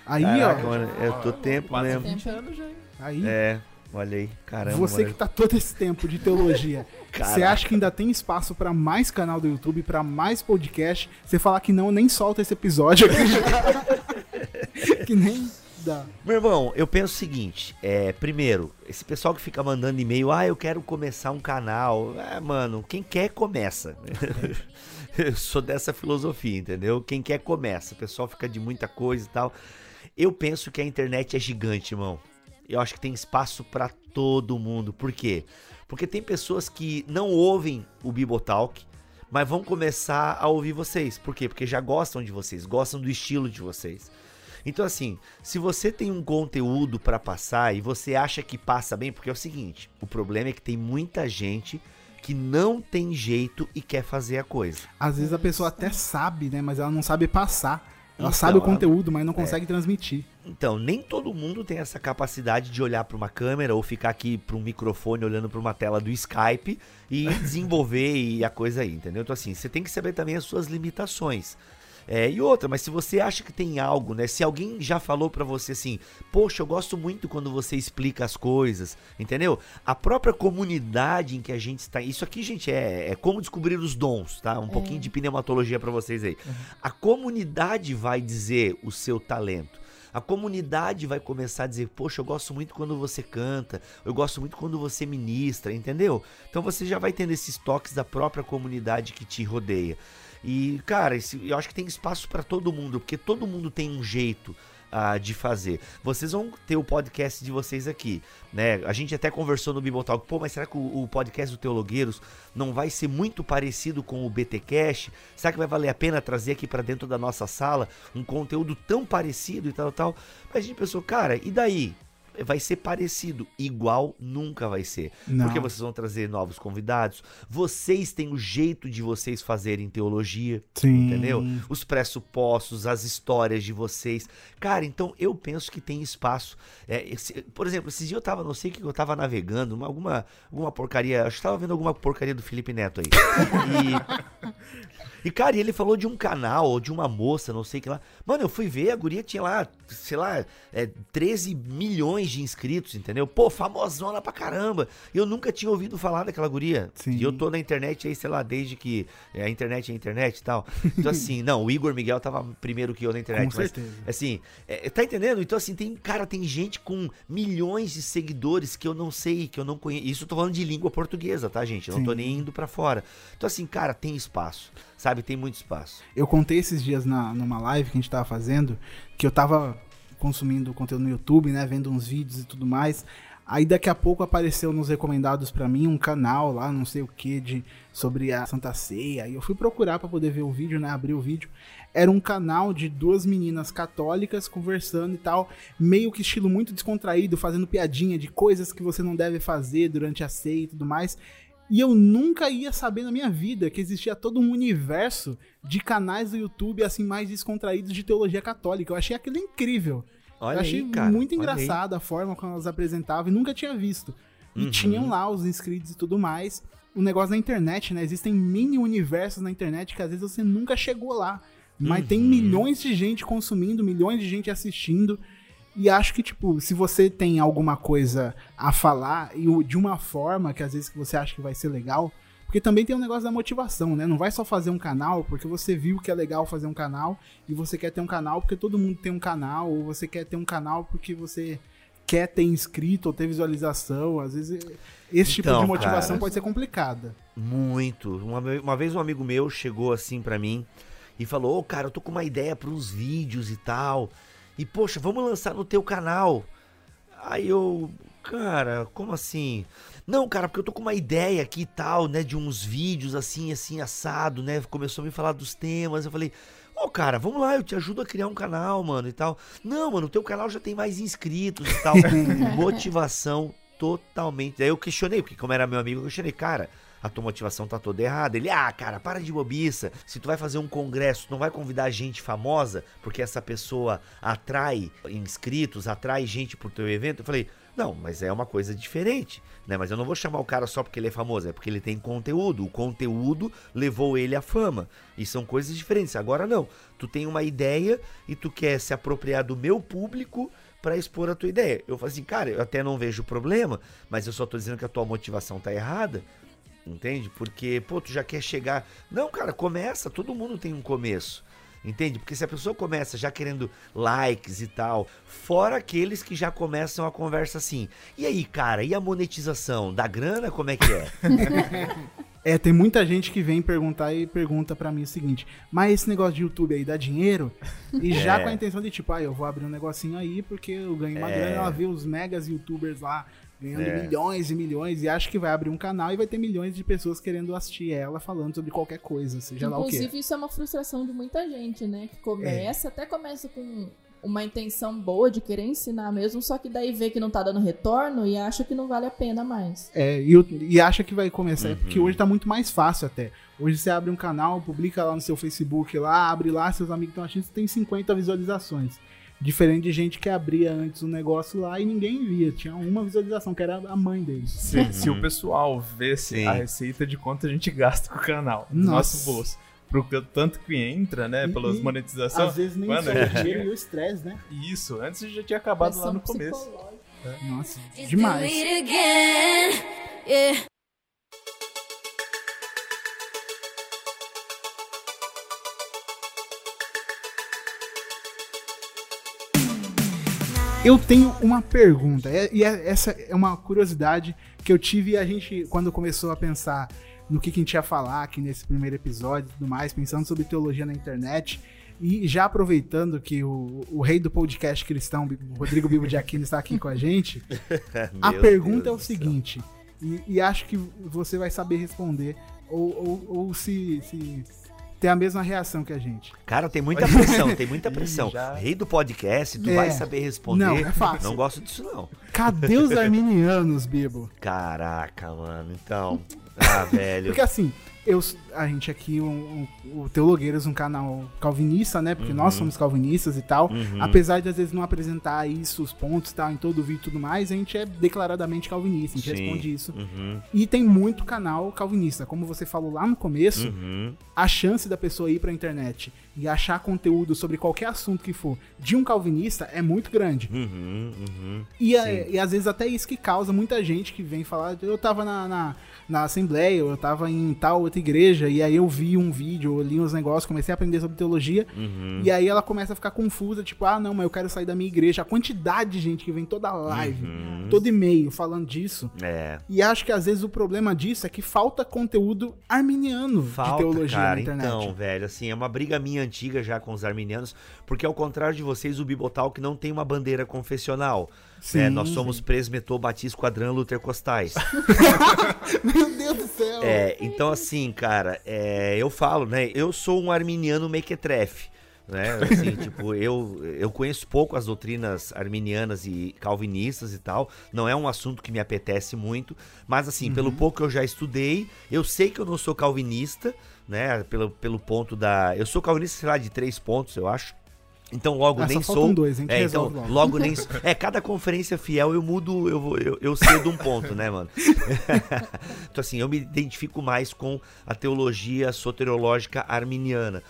[SPEAKER 4] aí
[SPEAKER 1] Caraca,
[SPEAKER 4] ó,
[SPEAKER 1] mano, eu tô tempo
[SPEAKER 2] Quase
[SPEAKER 1] mesmo.
[SPEAKER 2] 20 anos já. hein?
[SPEAKER 4] aí
[SPEAKER 1] É, olha aí, caramba,
[SPEAKER 4] você
[SPEAKER 1] mano.
[SPEAKER 4] que tá todo esse tempo de teologia, você acha que ainda tem espaço para mais canal do YouTube, para mais podcast? Você falar que não, nem solta esse episódio aqui. que nem dá.
[SPEAKER 1] Meu irmão, eu penso o seguinte, é, primeiro, esse pessoal que fica mandando e-mail, ah, eu quero começar um canal, é, mano, quem quer começa. eu sou dessa filosofia, entendeu? Quem quer começa, o pessoal fica de muita coisa e tal. Eu penso que a internet é gigante, irmão. Eu acho que tem espaço pra todo mundo. Por quê? Porque tem pessoas que não ouvem o Bibotalk, mas vão começar a ouvir vocês. Por quê? Porque já gostam de vocês, gostam do estilo de vocês. Então assim, se você tem um conteúdo pra passar e você acha que passa bem, porque é o seguinte, o problema é que tem muita gente que não tem jeito e quer fazer a coisa.
[SPEAKER 4] Às vezes a pessoa até sabe, né, mas ela não sabe passar. Ela
[SPEAKER 1] Então,
[SPEAKER 4] sabe o conteúdo, mas não consegue transmitir.
[SPEAKER 1] Então, nem todo mundo tem essa capacidade de olhar para uma câmera ou ficar aqui para um microfone olhando para uma tela do Skype e desenvolver e a coisa aí, entendeu? Então assim, você tem que saber também as suas limitações. É, e outra, mas se você acha que tem algo, né? Se alguém já falou pra você assim, poxa, eu gosto muito quando você explica as coisas, entendeu? A própria comunidade em que a gente está. Isso aqui, gente, é, é como descobrir os dons, tá? Um pouquinho de pneumatologia pra vocês aí. A comunidade vai dizer o seu talento. A comunidade vai começar a dizer: Poxa, eu gosto muito quando você canta, eu gosto muito quando você ministra, entendeu? Então você já vai tendo esses toques da própria comunidade que te rodeia. E, cara, esse- eu acho que tem espaço para todo mundo, porque todo mundo tem um jeito ah, de fazer. Vocês vão ter o podcast de vocês aqui, né? A gente até conversou no Bibotalk, pô, mas será que o, o podcast do Teologueiros não vai ser muito parecido com o BT Cash? Será que vai valer a pena trazer aqui para dentro da nossa sala um conteúdo tão parecido e tal, tal? Mas a gente pensou, cara, e daí? Vai ser parecido, igual nunca vai ser.
[SPEAKER 4] Não.
[SPEAKER 1] Porque vocês vão trazer novos convidados. Vocês têm o jeito de vocês fazerem teologia.
[SPEAKER 4] Sim.
[SPEAKER 1] Entendeu? Os pressupostos, as histórias de vocês. Cara, então eu penso que tem espaço. É, esse- por exemplo, esses dias eu tava, não sei o que eu tava navegando, uma- alguma, alguma porcaria. Acho que tava vendo alguma porcaria do Felipe Neto aí. E, e, cara, ele falou de um canal, ou de uma moça, não sei o que lá. Mano, eu fui ver, a guria tinha lá, sei lá, é, 13 milhões de inscritos, entendeu? Pô, famosona pra caramba. Eu nunca tinha ouvido falar daquela guria.
[SPEAKER 4] Sim.
[SPEAKER 1] E eu tô na internet aí, sei lá, desde que é, a internet é a internet e tal. Então, assim, não, o Igor Miguel tava primeiro que eu na internet.
[SPEAKER 4] Com
[SPEAKER 1] mas,
[SPEAKER 4] certeza.
[SPEAKER 1] assim, é, tá entendendo? Então, assim, tem, cara, tem gente com milhões de seguidores que eu não sei, que eu não conheço. Isso eu tô falando de língua portuguesa, tá, gente? Eu não tô nem indo pra fora. Então, assim, cara, tem espaço, sabe? Tem muito espaço.
[SPEAKER 4] Eu contei esses dias na, numa live que a gente tava fazendo que eu tava consumindo conteúdo no YouTube, né? Vendo uns vídeos e tudo mais. Aí daqui a pouco apareceu nos recomendados pra mim um canal lá, não sei o que, de sobre a Santa Ceia. Aí eu fui procurar pra poder ver o vídeo, né? Abri o vídeo. Era um canal de duas meninas católicas conversando e tal, meio que estilo muito descontraído, fazendo piadinha de coisas que você não deve fazer durante a ceia e tudo mais. E eu nunca ia saber na minha vida que existia todo um universo de canais do YouTube assim mais descontraídos de teologia católica. Eu achei aquilo incrível.
[SPEAKER 1] Olha
[SPEAKER 4] eu achei
[SPEAKER 1] aí, cara.
[SPEAKER 4] muito engraçado a forma como elas apresentavam e nunca tinha visto. E
[SPEAKER 1] Uhum.
[SPEAKER 4] tinham lá os inscritos e tudo mais. O negócio da internet, né? Existem mini universos na internet que às vezes você nunca chegou lá. Mas tem
[SPEAKER 1] Uhum.
[SPEAKER 4] milhões de gente consumindo, milhões de gente assistindo. E acho que, tipo, se você tem alguma coisa a falar e de uma forma que às vezes que você acha que vai ser legal, porque também tem um negócio da motivação, né? Não vai só fazer um canal porque você viu que é legal fazer um canal e você quer ter um canal porque todo mundo tem um canal, ou você quer ter um canal porque você quer ter inscrito ou ter visualização. Às vezes esse tipo
[SPEAKER 1] Então,
[SPEAKER 4] de motivação
[SPEAKER 1] cara.
[SPEAKER 4] pode ser complicada.
[SPEAKER 1] Muito. Uma, uma vez um amigo meu chegou assim pra mim e falou: Ô, cara, eu tô com uma ideia pra uns vídeos e tal. E, poxa, vamos lançar no teu canal. Aí eu, cara, como assim? Não, cara, porque eu tô com uma ideia aqui e tal, né? De uns vídeos assim, assim, assado, né? Começou a me falar dos temas. Eu falei, ô, cara, vamos lá, eu te ajudo a criar um canal, mano, e tal. Não, mano, o teu canal já tem mais inscritos e tal. Motivação totalmente. Daí eu questionei, porque como era meu amigo, eu questionei, cara. A tua motivação tá toda errada. Ele, ah, cara, para de bobiça. Se tu vai fazer um congresso, tu não vai convidar gente famosa, porque essa pessoa atrai inscritos, atrai gente pro teu evento. Eu falei, não, mas é uma coisa diferente, né? Mas eu não vou chamar o cara só porque ele é famoso, é porque ele tem conteúdo. O conteúdo levou ele à fama. E são coisas diferentes. Agora não. Tu tem uma ideia e tu quer se apropriar do meu público pra expor a tua ideia. Eu falei assim, cara, eu até não vejo problema, mas eu só tô dizendo que a tua motivação tá errada. Entende? Porque, pô, tu já quer chegar. Não, cara, começa, todo mundo tem um começo. Entende? Porque se a pessoa começa já querendo likes e tal, fora aqueles que já começam a conversa assim. E aí, cara, e a monetização? Da grana, como é que é?
[SPEAKER 4] É, tem muita gente que vem perguntar e pergunta pra mim o seguinte: mas esse negócio de YouTube aí dá dinheiro? E já
[SPEAKER 1] É.
[SPEAKER 4] com a intenção de tipo, ah, eu vou abrir um negocinho aí porque eu ganho uma
[SPEAKER 1] É.
[SPEAKER 4] grana, ela vê os megas youtubers lá ganhando
[SPEAKER 1] É.
[SPEAKER 4] milhões e milhões e acha que vai abrir um canal e vai ter milhões de pessoas querendo assistir ela falando sobre qualquer coisa, seja lá o quê.
[SPEAKER 3] Inclusive, isso é uma frustração de muita gente, né? Que começa, até começa com uma intenção boa de querer ensinar mesmo, só que daí vê que não tá dando retorno e acha que não vale a pena mais.
[SPEAKER 4] É, e, o- e acha que vai começar,
[SPEAKER 1] Uhum.
[SPEAKER 4] porque hoje tá muito mais fácil até. Hoje você abre um canal, publica lá no seu Facebook, lá, abre lá, seus amigos estão assistindo, você tem 50 visualizações. Diferente de gente que abria antes um negócio lá e ninguém via. Tinha uma visualização, que era a mãe deles.
[SPEAKER 2] Se, se o pessoal vesse
[SPEAKER 1] Sim.
[SPEAKER 2] a receita de quanto a gente gasta com o canal, no
[SPEAKER 4] Nossa.
[SPEAKER 2] nosso bolso. Pro tanto que entra, né?
[SPEAKER 4] E-
[SPEAKER 2] Pelas
[SPEAKER 4] e,
[SPEAKER 2] monetizações.
[SPEAKER 4] Às vezes nem
[SPEAKER 2] Mano,
[SPEAKER 4] só
[SPEAKER 2] eu
[SPEAKER 4] o
[SPEAKER 2] já
[SPEAKER 4] dinheiro e o estresse, né?
[SPEAKER 2] Isso, antes já tinha acabado lá no começo.
[SPEAKER 3] psicológica.
[SPEAKER 4] Nossa, demais. Eu tenho uma pergunta, é- e é- essa é uma curiosidade que eu tive e a gente, quando começou a pensar no que, que a gente ia falar aqui nesse primeiro episódio e tudo mais, pensando sobre teologia na internet, e já aproveitando que o, o rei do podcast cristão, o Rodrigo Bibo de Aquino, está aqui com a gente, a
[SPEAKER 1] Meu
[SPEAKER 4] pergunta
[SPEAKER 1] Deus
[SPEAKER 4] é o seguinte, e, e acho que você vai saber responder, ou, ou, ou se, se ter a mesma reação que a gente.
[SPEAKER 1] Cara, tem muita pressão, tem muita pressão.
[SPEAKER 2] já.
[SPEAKER 1] Rei do podcast, tu
[SPEAKER 4] É.
[SPEAKER 1] vai saber responder.
[SPEAKER 4] Não, é fácil.
[SPEAKER 1] Não gosto disso, não.
[SPEAKER 4] Cadê os arminianos, Bibo?
[SPEAKER 1] Caraca, mano. Então. Ah, velho.
[SPEAKER 4] Porque assim, eu, a gente aqui, um, um- o Teologueiros, um canal calvinista, né? Porque nós somos calvinistas e tal.
[SPEAKER 1] Uhum.
[SPEAKER 4] Apesar de às vezes não apresentar isso, os pontos e tal, em todo o vídeo e tudo mais, a gente é declaradamente calvinista, a gente
[SPEAKER 1] Sim.
[SPEAKER 4] responde isso.
[SPEAKER 1] Uhum,
[SPEAKER 4] E tem muito canal calvinista. Como você falou lá no começo,
[SPEAKER 1] uhum.
[SPEAKER 4] a chance da pessoa ir pra internet e achar conteúdo sobre qualquer assunto que for de um calvinista é muito grande.
[SPEAKER 1] Uhum, uhum.
[SPEAKER 4] E,
[SPEAKER 1] Sim.
[SPEAKER 4] é- e às vezes até isso que causa muita gente que vem falar, eu tava na, na, na Assembleia, eu tava em tal outra igreja, e aí eu vi um vídeo, eu li uns negócios, comecei a aprender sobre teologia,
[SPEAKER 1] Uhum.
[SPEAKER 4] e aí ela começa a ficar confusa, tipo, ah, não, mas eu quero sair da minha igreja. A quantidade de gente que vem toda live,
[SPEAKER 1] Uhum.
[SPEAKER 4] todo e-mail falando disso.
[SPEAKER 1] É.
[SPEAKER 4] E acho que às vezes o problema disso é que falta conteúdo arminiano de
[SPEAKER 1] Falta,
[SPEAKER 4] teologia
[SPEAKER 1] cara,
[SPEAKER 4] na internet.
[SPEAKER 1] então, velho, assim, é uma briga minha antiga já com os arminianos, porque ao contrário de vocês, o Bibotalk não tem uma bandeira confessional.
[SPEAKER 4] Sim,
[SPEAKER 1] né? Nós somos presmetor, batista, quadrão, lutercostais.
[SPEAKER 4] Meu Deus do céu!
[SPEAKER 1] É, então assim, cara, é, eu falo, né? Eu sou um arminiano mequetrefe. Né? Assim, tipo, eu, eu conheço pouco as doutrinas arminianas e calvinistas e tal. Não é um assunto que me apetece muito. Mas, assim, pelo
[SPEAKER 4] Uhum.
[SPEAKER 1] pouco que eu já estudei, eu sei que eu não sou calvinista, né? Pelo, pelo ponto da. Eu sou calvinista, sei lá, de três pontos, eu acho. Então logo
[SPEAKER 4] Ah,
[SPEAKER 1] nem sou.
[SPEAKER 4] dois, a gente
[SPEAKER 1] é, então,
[SPEAKER 4] logo.
[SPEAKER 1] logo nem. É, cada conferência fiel eu mudo, eu, eu, eu cedo um ponto, né, mano? então, assim, eu me identifico mais com a teologia soteriológica arminiana.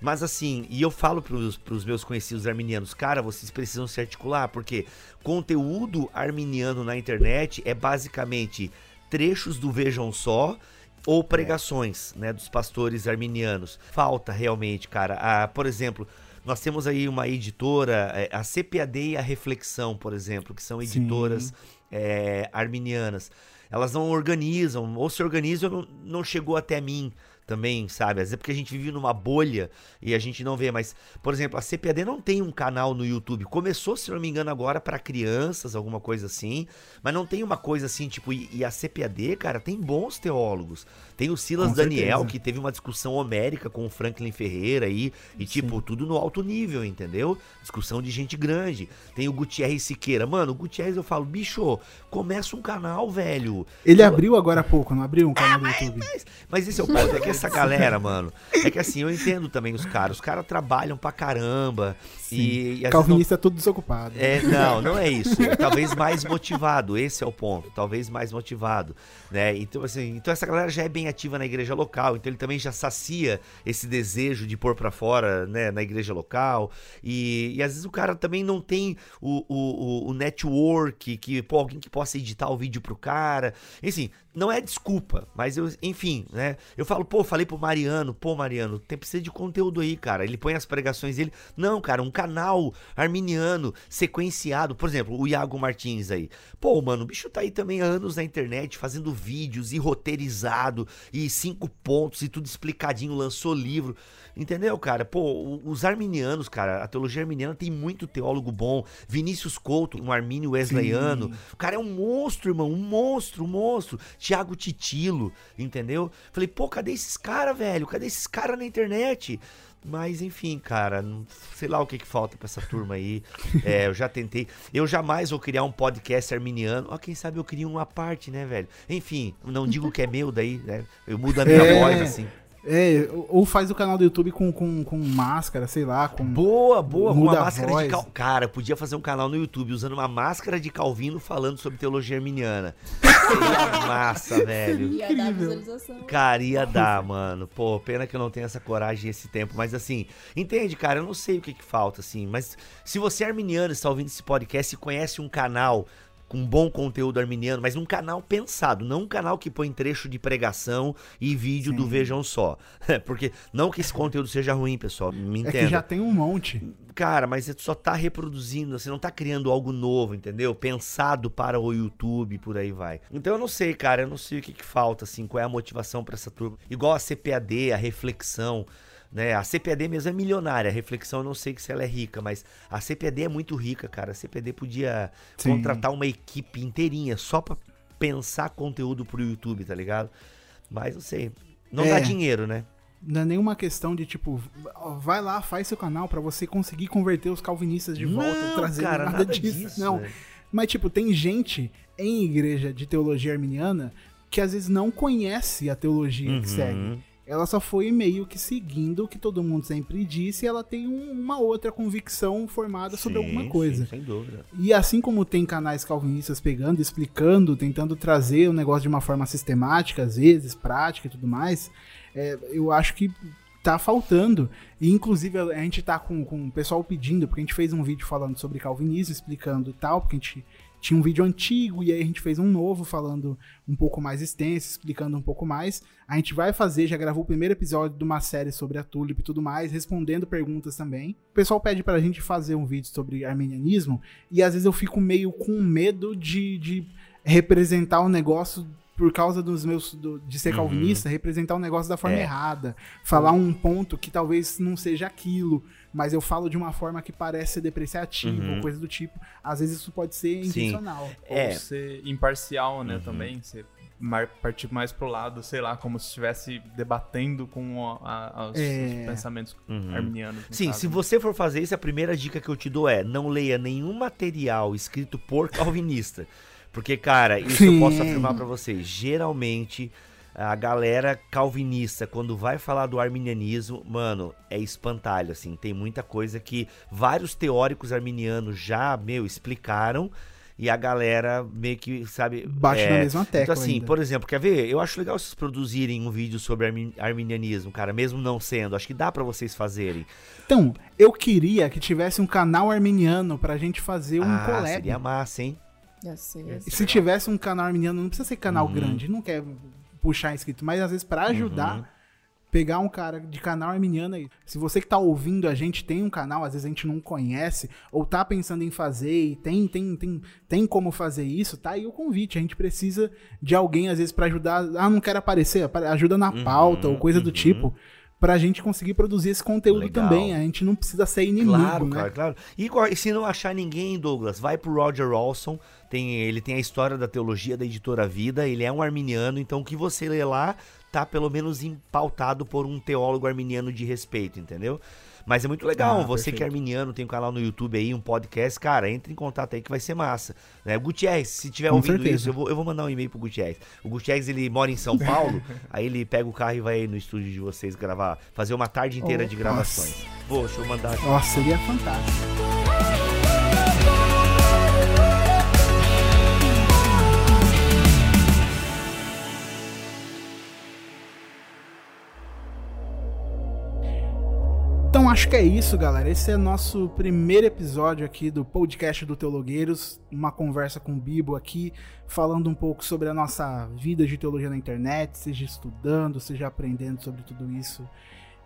[SPEAKER 1] Mas assim, e eu falo pros, pros meus conhecidos arminianos, cara, vocês precisam se articular, porque conteúdo arminiano na internet é basicamente trechos do Vejam Só ou pregações, né, dos pastores arminianos. Falta realmente, cara. Ah, por exemplo, nós temos aí uma editora, é, a CPAD e a Reflexão, por exemplo, que são editoras é, arminianas. Elas não organizam, ou se organizam, não, não chegou até mim também, sabe? Às vezes é porque a gente vive numa bolha e a gente não vê, mas, por exemplo, a CPAD não tem um canal no YouTube. Começou, se não me engano, agora para crianças, alguma coisa assim, mas não tem uma coisa assim, tipo, e, e a CPAD, cara, tem bons teólogos. Tem o Silas
[SPEAKER 4] Com
[SPEAKER 1] Daniel,
[SPEAKER 4] certeza.
[SPEAKER 1] que teve uma discussão homérica com o Franklin Ferreira aí, e tipo, tudo no alto nível, entendeu? Discussão de gente grande. Tem o Gutierrez Siqueira. Mano, o Gutierrez eu falo, bicho, começa um canal, velho.
[SPEAKER 4] Ele abriu agora há pouco, não abriu um canal do YouTube?
[SPEAKER 1] Mas esse é o ponto, é que essa galera, mano, é que assim, eu entendo também os caras. Os caras trabalham pra caramba. E, e vezes não-
[SPEAKER 4] Calvinista é tudo desocupado.
[SPEAKER 1] é, não, não é isso. Talvez mais motivado, esse é o ponto. Talvez mais motivado, né? Então assim, então essa galera já é bem ativa na igreja local, então ele também já sacia esse desejo de pôr pra fora, né, na igreja local. E, e às vezes o cara também não tem o, o, o- o network, que pô, alguém que possa editar o vídeo pro cara. Enfim, não é desculpa, mas eu, enfim, né? Eu falo, pô, falei pro Mariano, pô, Mariano, tem precisa de conteúdo aí, cara. Ele põe as pregações dele. Não, cara, um canal arminiano sequenciado, por exemplo, o Iago Martins aí. Pô, mano, o bicho tá aí também há anos na internet fazendo vídeos e roteirizado e cinco pontos e tudo explicadinho, lançou livro. Entendeu, cara? Pô, os arminianos, cara, a teologia arminiana tem muito teólogo bom. Vinícius Couto, um armínio wesleyano. O cara é um monstro, irmão, um monstro, um monstro. Tiago Titilo, entendeu? Falei, pô, cadê esses caras, velho? Cadê esses caras na internet? Mas enfim, cara, não- sei lá o que que falta pra essa turma aí. É, eu já tentei. Eu jamais vou criar um podcast arminiano. Ó, quem sabe eu crio uma parte, né, velho? Enfim, não digo que é meu daí, né? Eu mudo a minha
[SPEAKER 4] É.
[SPEAKER 1] voz assim.
[SPEAKER 4] É, ou- faz o canal do YouTube com, com, com máscara, sei lá, com.
[SPEAKER 1] Boa, boa, com uma máscara
[SPEAKER 4] voz.
[SPEAKER 1] de cal... Cara, podia fazer um canal no YouTube usando uma máscara de Calvino falando sobre teologia arminiana. Seria massa, velho.
[SPEAKER 3] Ia dar visualização.
[SPEAKER 1] Cara, ia dar, mano. Pô, pena que eu não tenho essa coragem e esse tempo. Mas assim, entende, cara? Eu não sei o que, que falta, assim. Mas se você é arminiano e está ouvindo esse podcast e conhece um canal com bom conteúdo arminiano, mas um canal pensado, não um canal que põe trecho de pregação e vídeo do
[SPEAKER 4] Sim.
[SPEAKER 1] Vejam Só. Porque não que esse conteúdo seja ruim, pessoal. Me
[SPEAKER 4] É
[SPEAKER 1] entenda.
[SPEAKER 4] que já tem um monte.
[SPEAKER 1] Cara, mas você só tá reproduzindo, você não tá criando algo novo, entendeu? Pensado para o YouTube, por aí vai. Então eu não sei, cara, eu não sei o que, que falta, assim, qual é a motivação pra essa turma. Igual a CPAD, a reflexão, né? A CPAD mesmo é milionária, a reflexão eu não sei se ela é rica, mas a CPAD é muito rica, cara. A CPAD podia
[SPEAKER 4] Sim.
[SPEAKER 1] contratar uma equipe inteirinha só pra pensar conteúdo pro YouTube, tá ligado? Mas não sei. Não
[SPEAKER 4] É.
[SPEAKER 1] dá dinheiro, né?
[SPEAKER 4] Não é nenhuma questão de tipo, vai lá, faz seu canal pra você conseguir converter os calvinistas de volta,
[SPEAKER 1] Não,
[SPEAKER 4] trazer
[SPEAKER 1] cara,
[SPEAKER 4] nada,
[SPEAKER 1] nada
[SPEAKER 4] disso.
[SPEAKER 1] disso,
[SPEAKER 4] Não.
[SPEAKER 1] velho.
[SPEAKER 4] Mas, tipo, tem gente em igreja de teologia arminiana que às vezes não conhece a teologia que
[SPEAKER 1] Uhum.
[SPEAKER 4] segue. Ela só foi meio que seguindo o que todo mundo sempre disse e ela tem um- uma outra convicção formada sobre
[SPEAKER 1] Sim,
[SPEAKER 4] alguma coisa.
[SPEAKER 1] sim, sem dúvida.
[SPEAKER 4] E assim como tem canais calvinistas pegando, explicando, tentando trazer o negócio de uma forma sistemática, às vezes, prática e tudo mais, é, eu acho que tá faltando. E inclusive a gente tá com, com o pessoal pedindo, porque a gente fez um vídeo falando sobre calvinismo, explicando e tal, porque a gente tinha um vídeo antigo e aí a gente fez um novo falando um pouco mais extenso, explicando um pouco mais. A gente vai fazer, já gravou o primeiro episódio de uma série sobre a Tulip e tudo mais, respondendo perguntas também. O pessoal pede pra gente fazer um vídeo sobre arminianismo e às vezes eu fico meio com medo de, de representar o negócio por causa dos meus do- de ser
[SPEAKER 1] Uhum.
[SPEAKER 4] calvinista, representar o negócio da forma
[SPEAKER 1] É.
[SPEAKER 4] errada, falar um ponto que talvez não seja aquilo, mas eu falo de uma forma que parece ser depreciativa
[SPEAKER 1] Uhum.
[SPEAKER 4] ou coisa do tipo. Às vezes isso pode ser
[SPEAKER 1] Sim.
[SPEAKER 4] intencional.
[SPEAKER 1] É.
[SPEAKER 2] Ou ser imparcial, né,
[SPEAKER 1] Uhum.
[SPEAKER 2] também. Ser partir mais pro lado, sei lá, como se estivesse debatendo com a- a- os,
[SPEAKER 4] É.
[SPEAKER 2] os pensamentos
[SPEAKER 1] Uhum.
[SPEAKER 2] arminianos. no
[SPEAKER 1] Sim,
[SPEAKER 2] caso,
[SPEAKER 1] se
[SPEAKER 2] né?
[SPEAKER 1] você for fazer isso, a primeira dica que eu te dou é não leia nenhum material escrito por calvinista. Porque, cara, isso eu
[SPEAKER 4] Sim.
[SPEAKER 1] posso afirmar pra vocês. Geralmente, a galera calvinista, quando vai falar do arminianismo, mano, é espantalho, assim. Tem muita coisa que vários teóricos arminianos já, meu, explicaram. E a galera meio que, sabe...
[SPEAKER 4] Bate
[SPEAKER 1] é,
[SPEAKER 4] na mesma tecla.
[SPEAKER 1] Então, assim,
[SPEAKER 4] ainda.
[SPEAKER 1] por exemplo, quer ver? Eu acho legal vocês produzirem um vídeo sobre armi- arminianismo, cara, mesmo não sendo. Acho que dá pra vocês fazerem.
[SPEAKER 4] Então, eu queria que tivesse um canal arminiano pra gente fazer um
[SPEAKER 1] ah,
[SPEAKER 4] collab.
[SPEAKER 1] seria massa, hein?
[SPEAKER 3] Ia ser.
[SPEAKER 2] Ia ser
[SPEAKER 4] Se tivesse um canal arminiano, não precisa ser canal
[SPEAKER 1] Uhum.
[SPEAKER 4] grande, não quer puxar inscrito, mas às vezes pra ajudar,
[SPEAKER 1] Uhum.
[SPEAKER 4] pegar um cara de canal arminiano aí. Se você que tá ouvindo a gente tem um canal, às vezes a gente não conhece, ou tá pensando em fazer e tem, tem, tem, tem como fazer isso, tá aí o convite. A gente precisa de alguém, às vezes, pra ajudar. Ah, não quero aparecer, apa- ajuda na
[SPEAKER 1] Uhum,
[SPEAKER 4] pauta ou coisa do
[SPEAKER 1] uhum.
[SPEAKER 4] tipo. Pra gente conseguir produzir esse conteúdo
[SPEAKER 1] Legal.
[SPEAKER 4] também. A gente não precisa ser inimigo,
[SPEAKER 1] Claro,
[SPEAKER 4] né?
[SPEAKER 1] claro, claro. E, e se não achar ninguém, Douglas, vai pro Roger Olson. Tem, ele tem a história da teologia da editora Vida. Ele é um arminiano, então o que você lê lá tá pelo menos pautado por um teólogo arminiano de respeito, entendeu? Mas é muito legal.
[SPEAKER 4] Ah,
[SPEAKER 1] você que é
[SPEAKER 4] perfeito.
[SPEAKER 1] arminiano, tem um canal no YouTube aí, um podcast, cara, entre em contato aí que vai ser massa. Né? Gutierrez, se tiver
[SPEAKER 4] Com
[SPEAKER 1] ouvindo
[SPEAKER 4] certeza.
[SPEAKER 1] isso, eu vou, eu vou mandar um e-mail pro Gutierrez. O Gutierrez, ele mora em São Paulo, aí ele pega o carro e vai aí no estúdio de vocês gravar, fazer uma tarde inteira de
[SPEAKER 3] Opa.
[SPEAKER 1] gravações. Pô, deixa eu mandar
[SPEAKER 4] Nossa, seria fantástico. Então acho que é isso, galera. Esse é nosso primeiro episódio aqui do podcast do Teologueiros, uma conversa com o Bibo aqui, falando um pouco sobre a nossa vida de teologia na internet, seja estudando, seja aprendendo sobre tudo isso.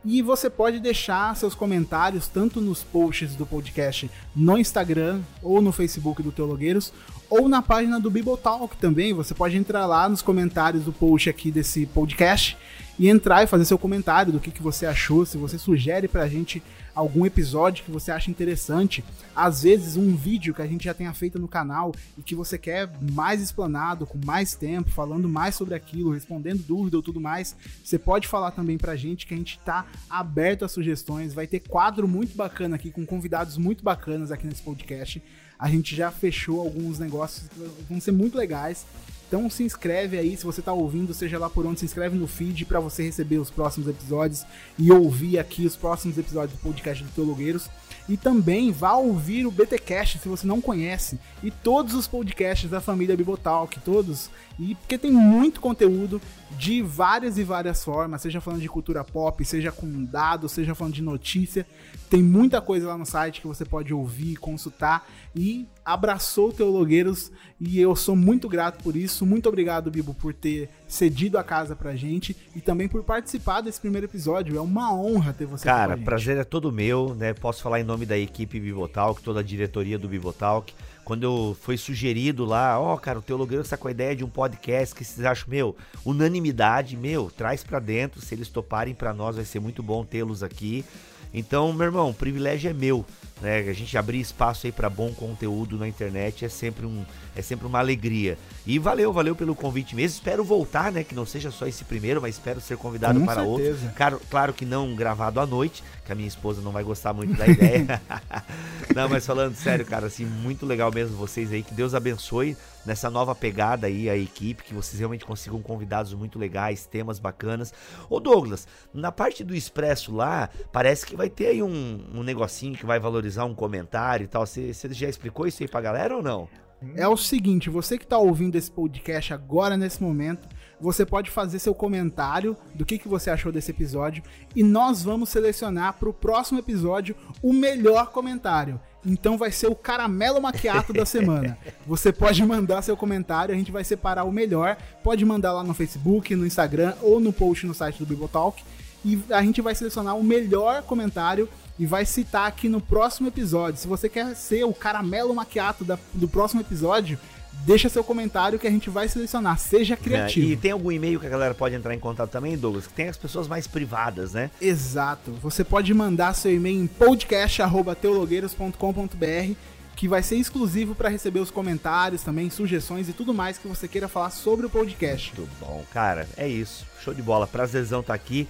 [SPEAKER 4] E você pode deixar seus comentários tanto nos posts do podcast no Instagram ou no Facebook do Teologueiros ou na página do Bibotalk também. Você pode entrar lá nos comentários do post aqui desse podcast e entrar e fazer seu comentário do que, que você achou, se você sugere pra gente algum episódio que você acha interessante, às vezes um vídeo que a gente já tenha feito no canal e que você quer mais explanado, com mais tempo, falando mais sobre aquilo, respondendo dúvida ou tudo mais, você pode falar também pra gente que a gente tá aberto a sugestões, vai ter quadro muito bacana aqui com convidados muito bacanas aqui nesse podcast. A gente já fechou alguns negócios que vão ser muito legais. Então se inscreve aí, se você tá ouvindo, seja lá por onde, se inscreve no feed para você receber os próximos episódios e ouvir aqui os próximos episódios do podcast do Teologueiros. E também vá ouvir o BTcast se você não conhece e todos os podcasts da família Bibotalk, todos. E porque tem muito conteúdo de várias e várias formas, seja falando de cultura pop, seja com dados, seja falando de notícia. Tem muita coisa lá no site que você pode ouvir, consultar e abraçou o Teologueiros e eu sou muito grato por isso. Muito obrigado, Bibo, por ter cedido a casa pra gente e também por participar desse primeiro episódio. É uma honra ter você
[SPEAKER 1] Cara, prazer é todo meu, né? Posso falar em nome da equipe Bibotalk, toda a diretoria do Bibotalk. Quando foi sugerido lá, ó, cara, o Teologueiro está com a ideia de um podcast que vocês acham, meu, unanimidade, meu, traz pra dentro, se eles toparem pra nós vai ser muito bom tê-los aqui. Então, meu irmão, o privilégio é meu, né? A gente abrir espaço aí para bom conteúdo na internet é sempre um é sempre uma alegria. E valeu, valeu pelo convite mesmo. Espero voltar, né, que não seja só esse primeiro, mas espero ser convidado
[SPEAKER 4] Com
[SPEAKER 1] para
[SPEAKER 4] certeza.
[SPEAKER 1] outro. Claro, claro que não gravado à noite, que a minha esposa não vai gostar muito da ideia. não, mas falando sério, cara, assim, muito legal mesmo vocês aí. Que Deus abençoe nessa nova pegada aí a equipe, que vocês realmente consigam convidados muito legais, temas bacanas. Ô Douglas, na parte do Expresso lá, parece que vai ter aí um, um negocinho que vai valorizar um comentário e tal. Você você já explicou isso aí pra galera ou não?
[SPEAKER 4] É o seguinte, você que está ouvindo esse podcast agora nesse momento, você pode fazer seu comentário do que, que você achou desse episódio e nós vamos selecionar para o próximo episódio o melhor comentário. Então vai ser o caramelo maquiato da semana. Você pode mandar seu comentário, a gente vai separar o melhor. Pode mandar lá no Facebook, no Instagram ou no post no site do Bibotalk. E a gente vai selecionar o melhor comentário e vai citar aqui no próximo episódio. Se você quer ser o caramelo maquiato da- do próximo episódio, deixa seu comentário que a gente vai selecionar. Seja criativo.
[SPEAKER 1] É, E tem algum e-mail que a galera pode entrar em contato também, Douglas? Que tem as pessoas mais privadas, né?
[SPEAKER 4] Exato. Você pode mandar seu e-mail em podcast@teologueiros.com.br, que vai ser exclusivo para receber os comentários, também sugestões e tudo mais que você queira falar sobre o podcast.
[SPEAKER 1] Muito bom, cara. É isso. Show de bola. Prazerzão tá aqui.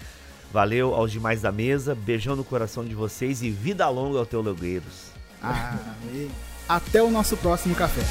[SPEAKER 1] Valeu aos demais da mesa. Beijão no coração de vocês e vida longa ao Teologueiros.
[SPEAKER 4] Ah, e- Até o nosso próximo café.